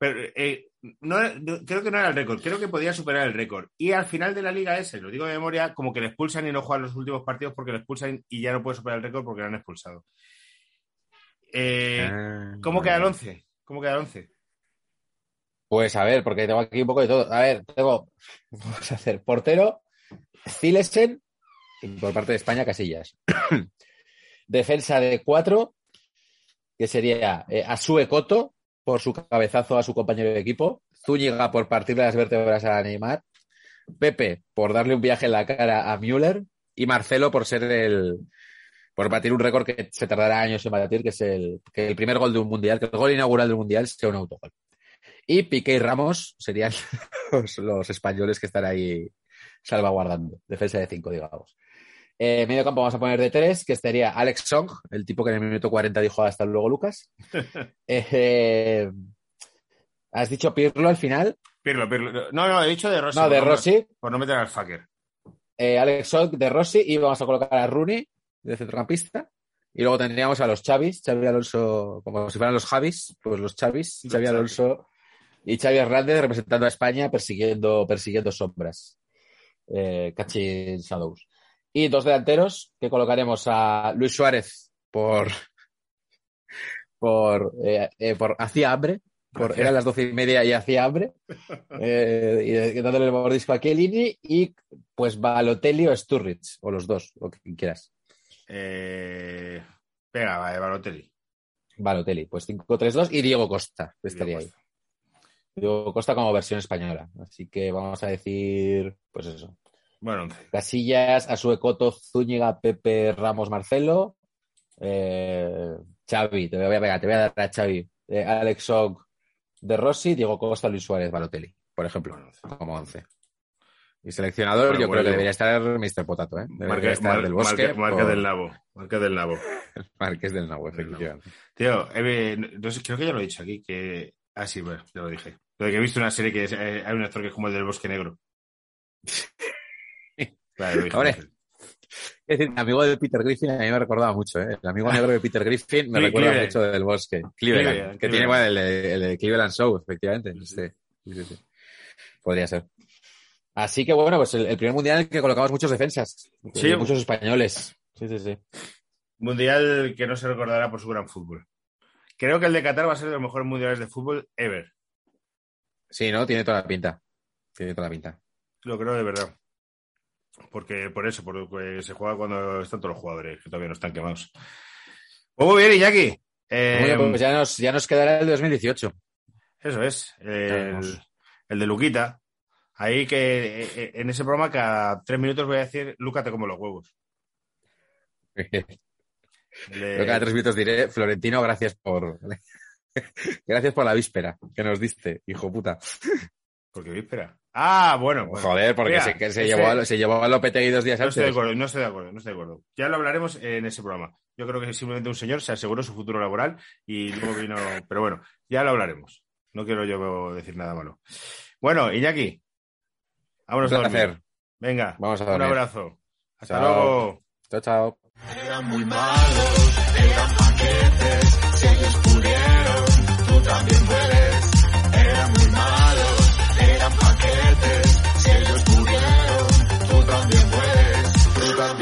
Pero eh, no, no- creo que no era el récord, creo que podía superar el récord. Y al final de la liga ese, lo digo de memoria, como que le expulsan y no juegan los últimos partidos porque le expulsan y ya no puede superar el récord porque lo han expulsado. Eh, Ah, ¿Cómo queda el 11? ¿Cómo queda el 11? Pues a ver, porque tengo aquí un poco de todo. A ver, tengo. Vamos a hacer portero, Zilesen, y por parte de España, Casillas. Defensa de cuatro, que sería eh, Asue Coto, por su cabezazo a su compañero de equipo. Zúñiga por partirle las vértebras a Neymar. Pepe por darle un viaje en la cara a Müller. Y Marcelo por ser el. Por batir un récord que se tardará años en batir, que es el, que el primer gol de un mundial, que el gol inaugural del mundial sea un autogol. Y Piqué y Ramos serían los, los españoles que están ahí salvaguardando. Defensa de cinco, digamos. Eh, medio campo vamos a poner de tres, que estaría Alex Song, el tipo que en el minuto 40 dijo hasta luego, Lucas. Eh, has dicho Pirlo al final. Pirlo, Pirlo. No, no, he dicho de Rossi. No, de Rossi, Por no meter al fucker. eh, Alex Ock de Rossi y vamos a colocar a Rooney de centrocampista. Y luego tendríamos a los Chavis, Xavi Alonso, como si fueran los Javis, pues los Chavis, Xavi Xavi. Alonso y Xavi Hernández representando a España persiguiendo, persiguiendo sombras. Eh, catching shadows. Y dos delanteros que colocaremos a Luis Suárez por por, eh, eh, por hacía hambre, por, eran las doce y media y hacía hambre, eh, y eh, dándole el mordisco a Chiellini y pues Balotelli o Sturridge, o los dos, lo que quieras. Eh... Venga, vale, Balotelli. Balotelli, pues 5-3-2 y Diego Costa, estaría Diego ahí. Diego Costa como versión española. Así que vamos a decir, pues eso. Bueno. Casillas, Asuecoto, Zúñiga, Pepe, Ramos, Marcelo. Eh, Xavi, te voy a pegar, te voy a dar a Xavi. Eh, Alex Ogg de Rossi, Diego Costa, Luis Suárez, Balotelli, por ejemplo, como 11. Y seleccionador, Bueno, yo bueno, creo que debería estar Mr. Potato, ¿eh? Debería Marca, estar mar- del Bosque. o- del nabo. Marca del nabo. Marqués del Nabo, Del Nabo. efectivamente. Tío, eh, no sé, creo que ya lo he dicho aquí, que... Ah, sí, bueno, ya lo dije. Lo de que he visto una serie que es- eh, hay un actor que es como el del Bosque Negro. Hombre, Es decir, el amigo de Peter Griffin a mí me recordaba mucho, ¿eh? El amigo negro de Peter Griffin me recuerda Cleveland. mucho del bosque. Cleveland, Cleveland, que tiene bueno, el, Cleveland Show, efectivamente. Sí, sí. Sí. Podría ser. Así que bueno, pues el, el primer mundial en el que colocamos muchos defensas. Sí. Muchos españoles. Sí, sí, sí. Mundial que no se recordará por su gran fútbol. Creo que el de Qatar va a ser de los mejores mundiales de fútbol ever. Sí, ¿no? Tiene toda la pinta. Tiene toda la pinta. Lo creo de verdad. Porque por eso, porque se juega cuando están todos los jugadores, que todavía no están quemados. Pues muy bien, Iñaki. Eh, Bueno, pues ya nos, ya nos quedará el 2018. Eso es. El, el de Luquita. Ahí que eh, eh, en ese programa cada tres minutos voy a decir, Luca te como los huevos. Yo cada tres minutos diré, Florentino, gracias por. gracias por la víspera que nos diste, hijo puta. Porque víspera. Ah, bueno. bueno. Joder, porque Mira, se, que se, ese- llevó a, se llevó a Lopetegui dos días No estoy de antes. acuerdo, no estoy de acuerdo, no estoy de acuerdo. Ya lo hablaremos en ese programa. Yo creo que simplemente un señor se aseguró su futuro laboral y luego vino. Pero bueno, ya lo hablaremos. No quiero yo decir nada malo. Bueno, Iñaki. Vámonos Un a dormir. placer. Venga, Vamos a un dormir. abrazo. Hasta Chao. luego. Chao, chao. Eran muy malos, eran paquetes, si ellos pudieron, tú también puedes.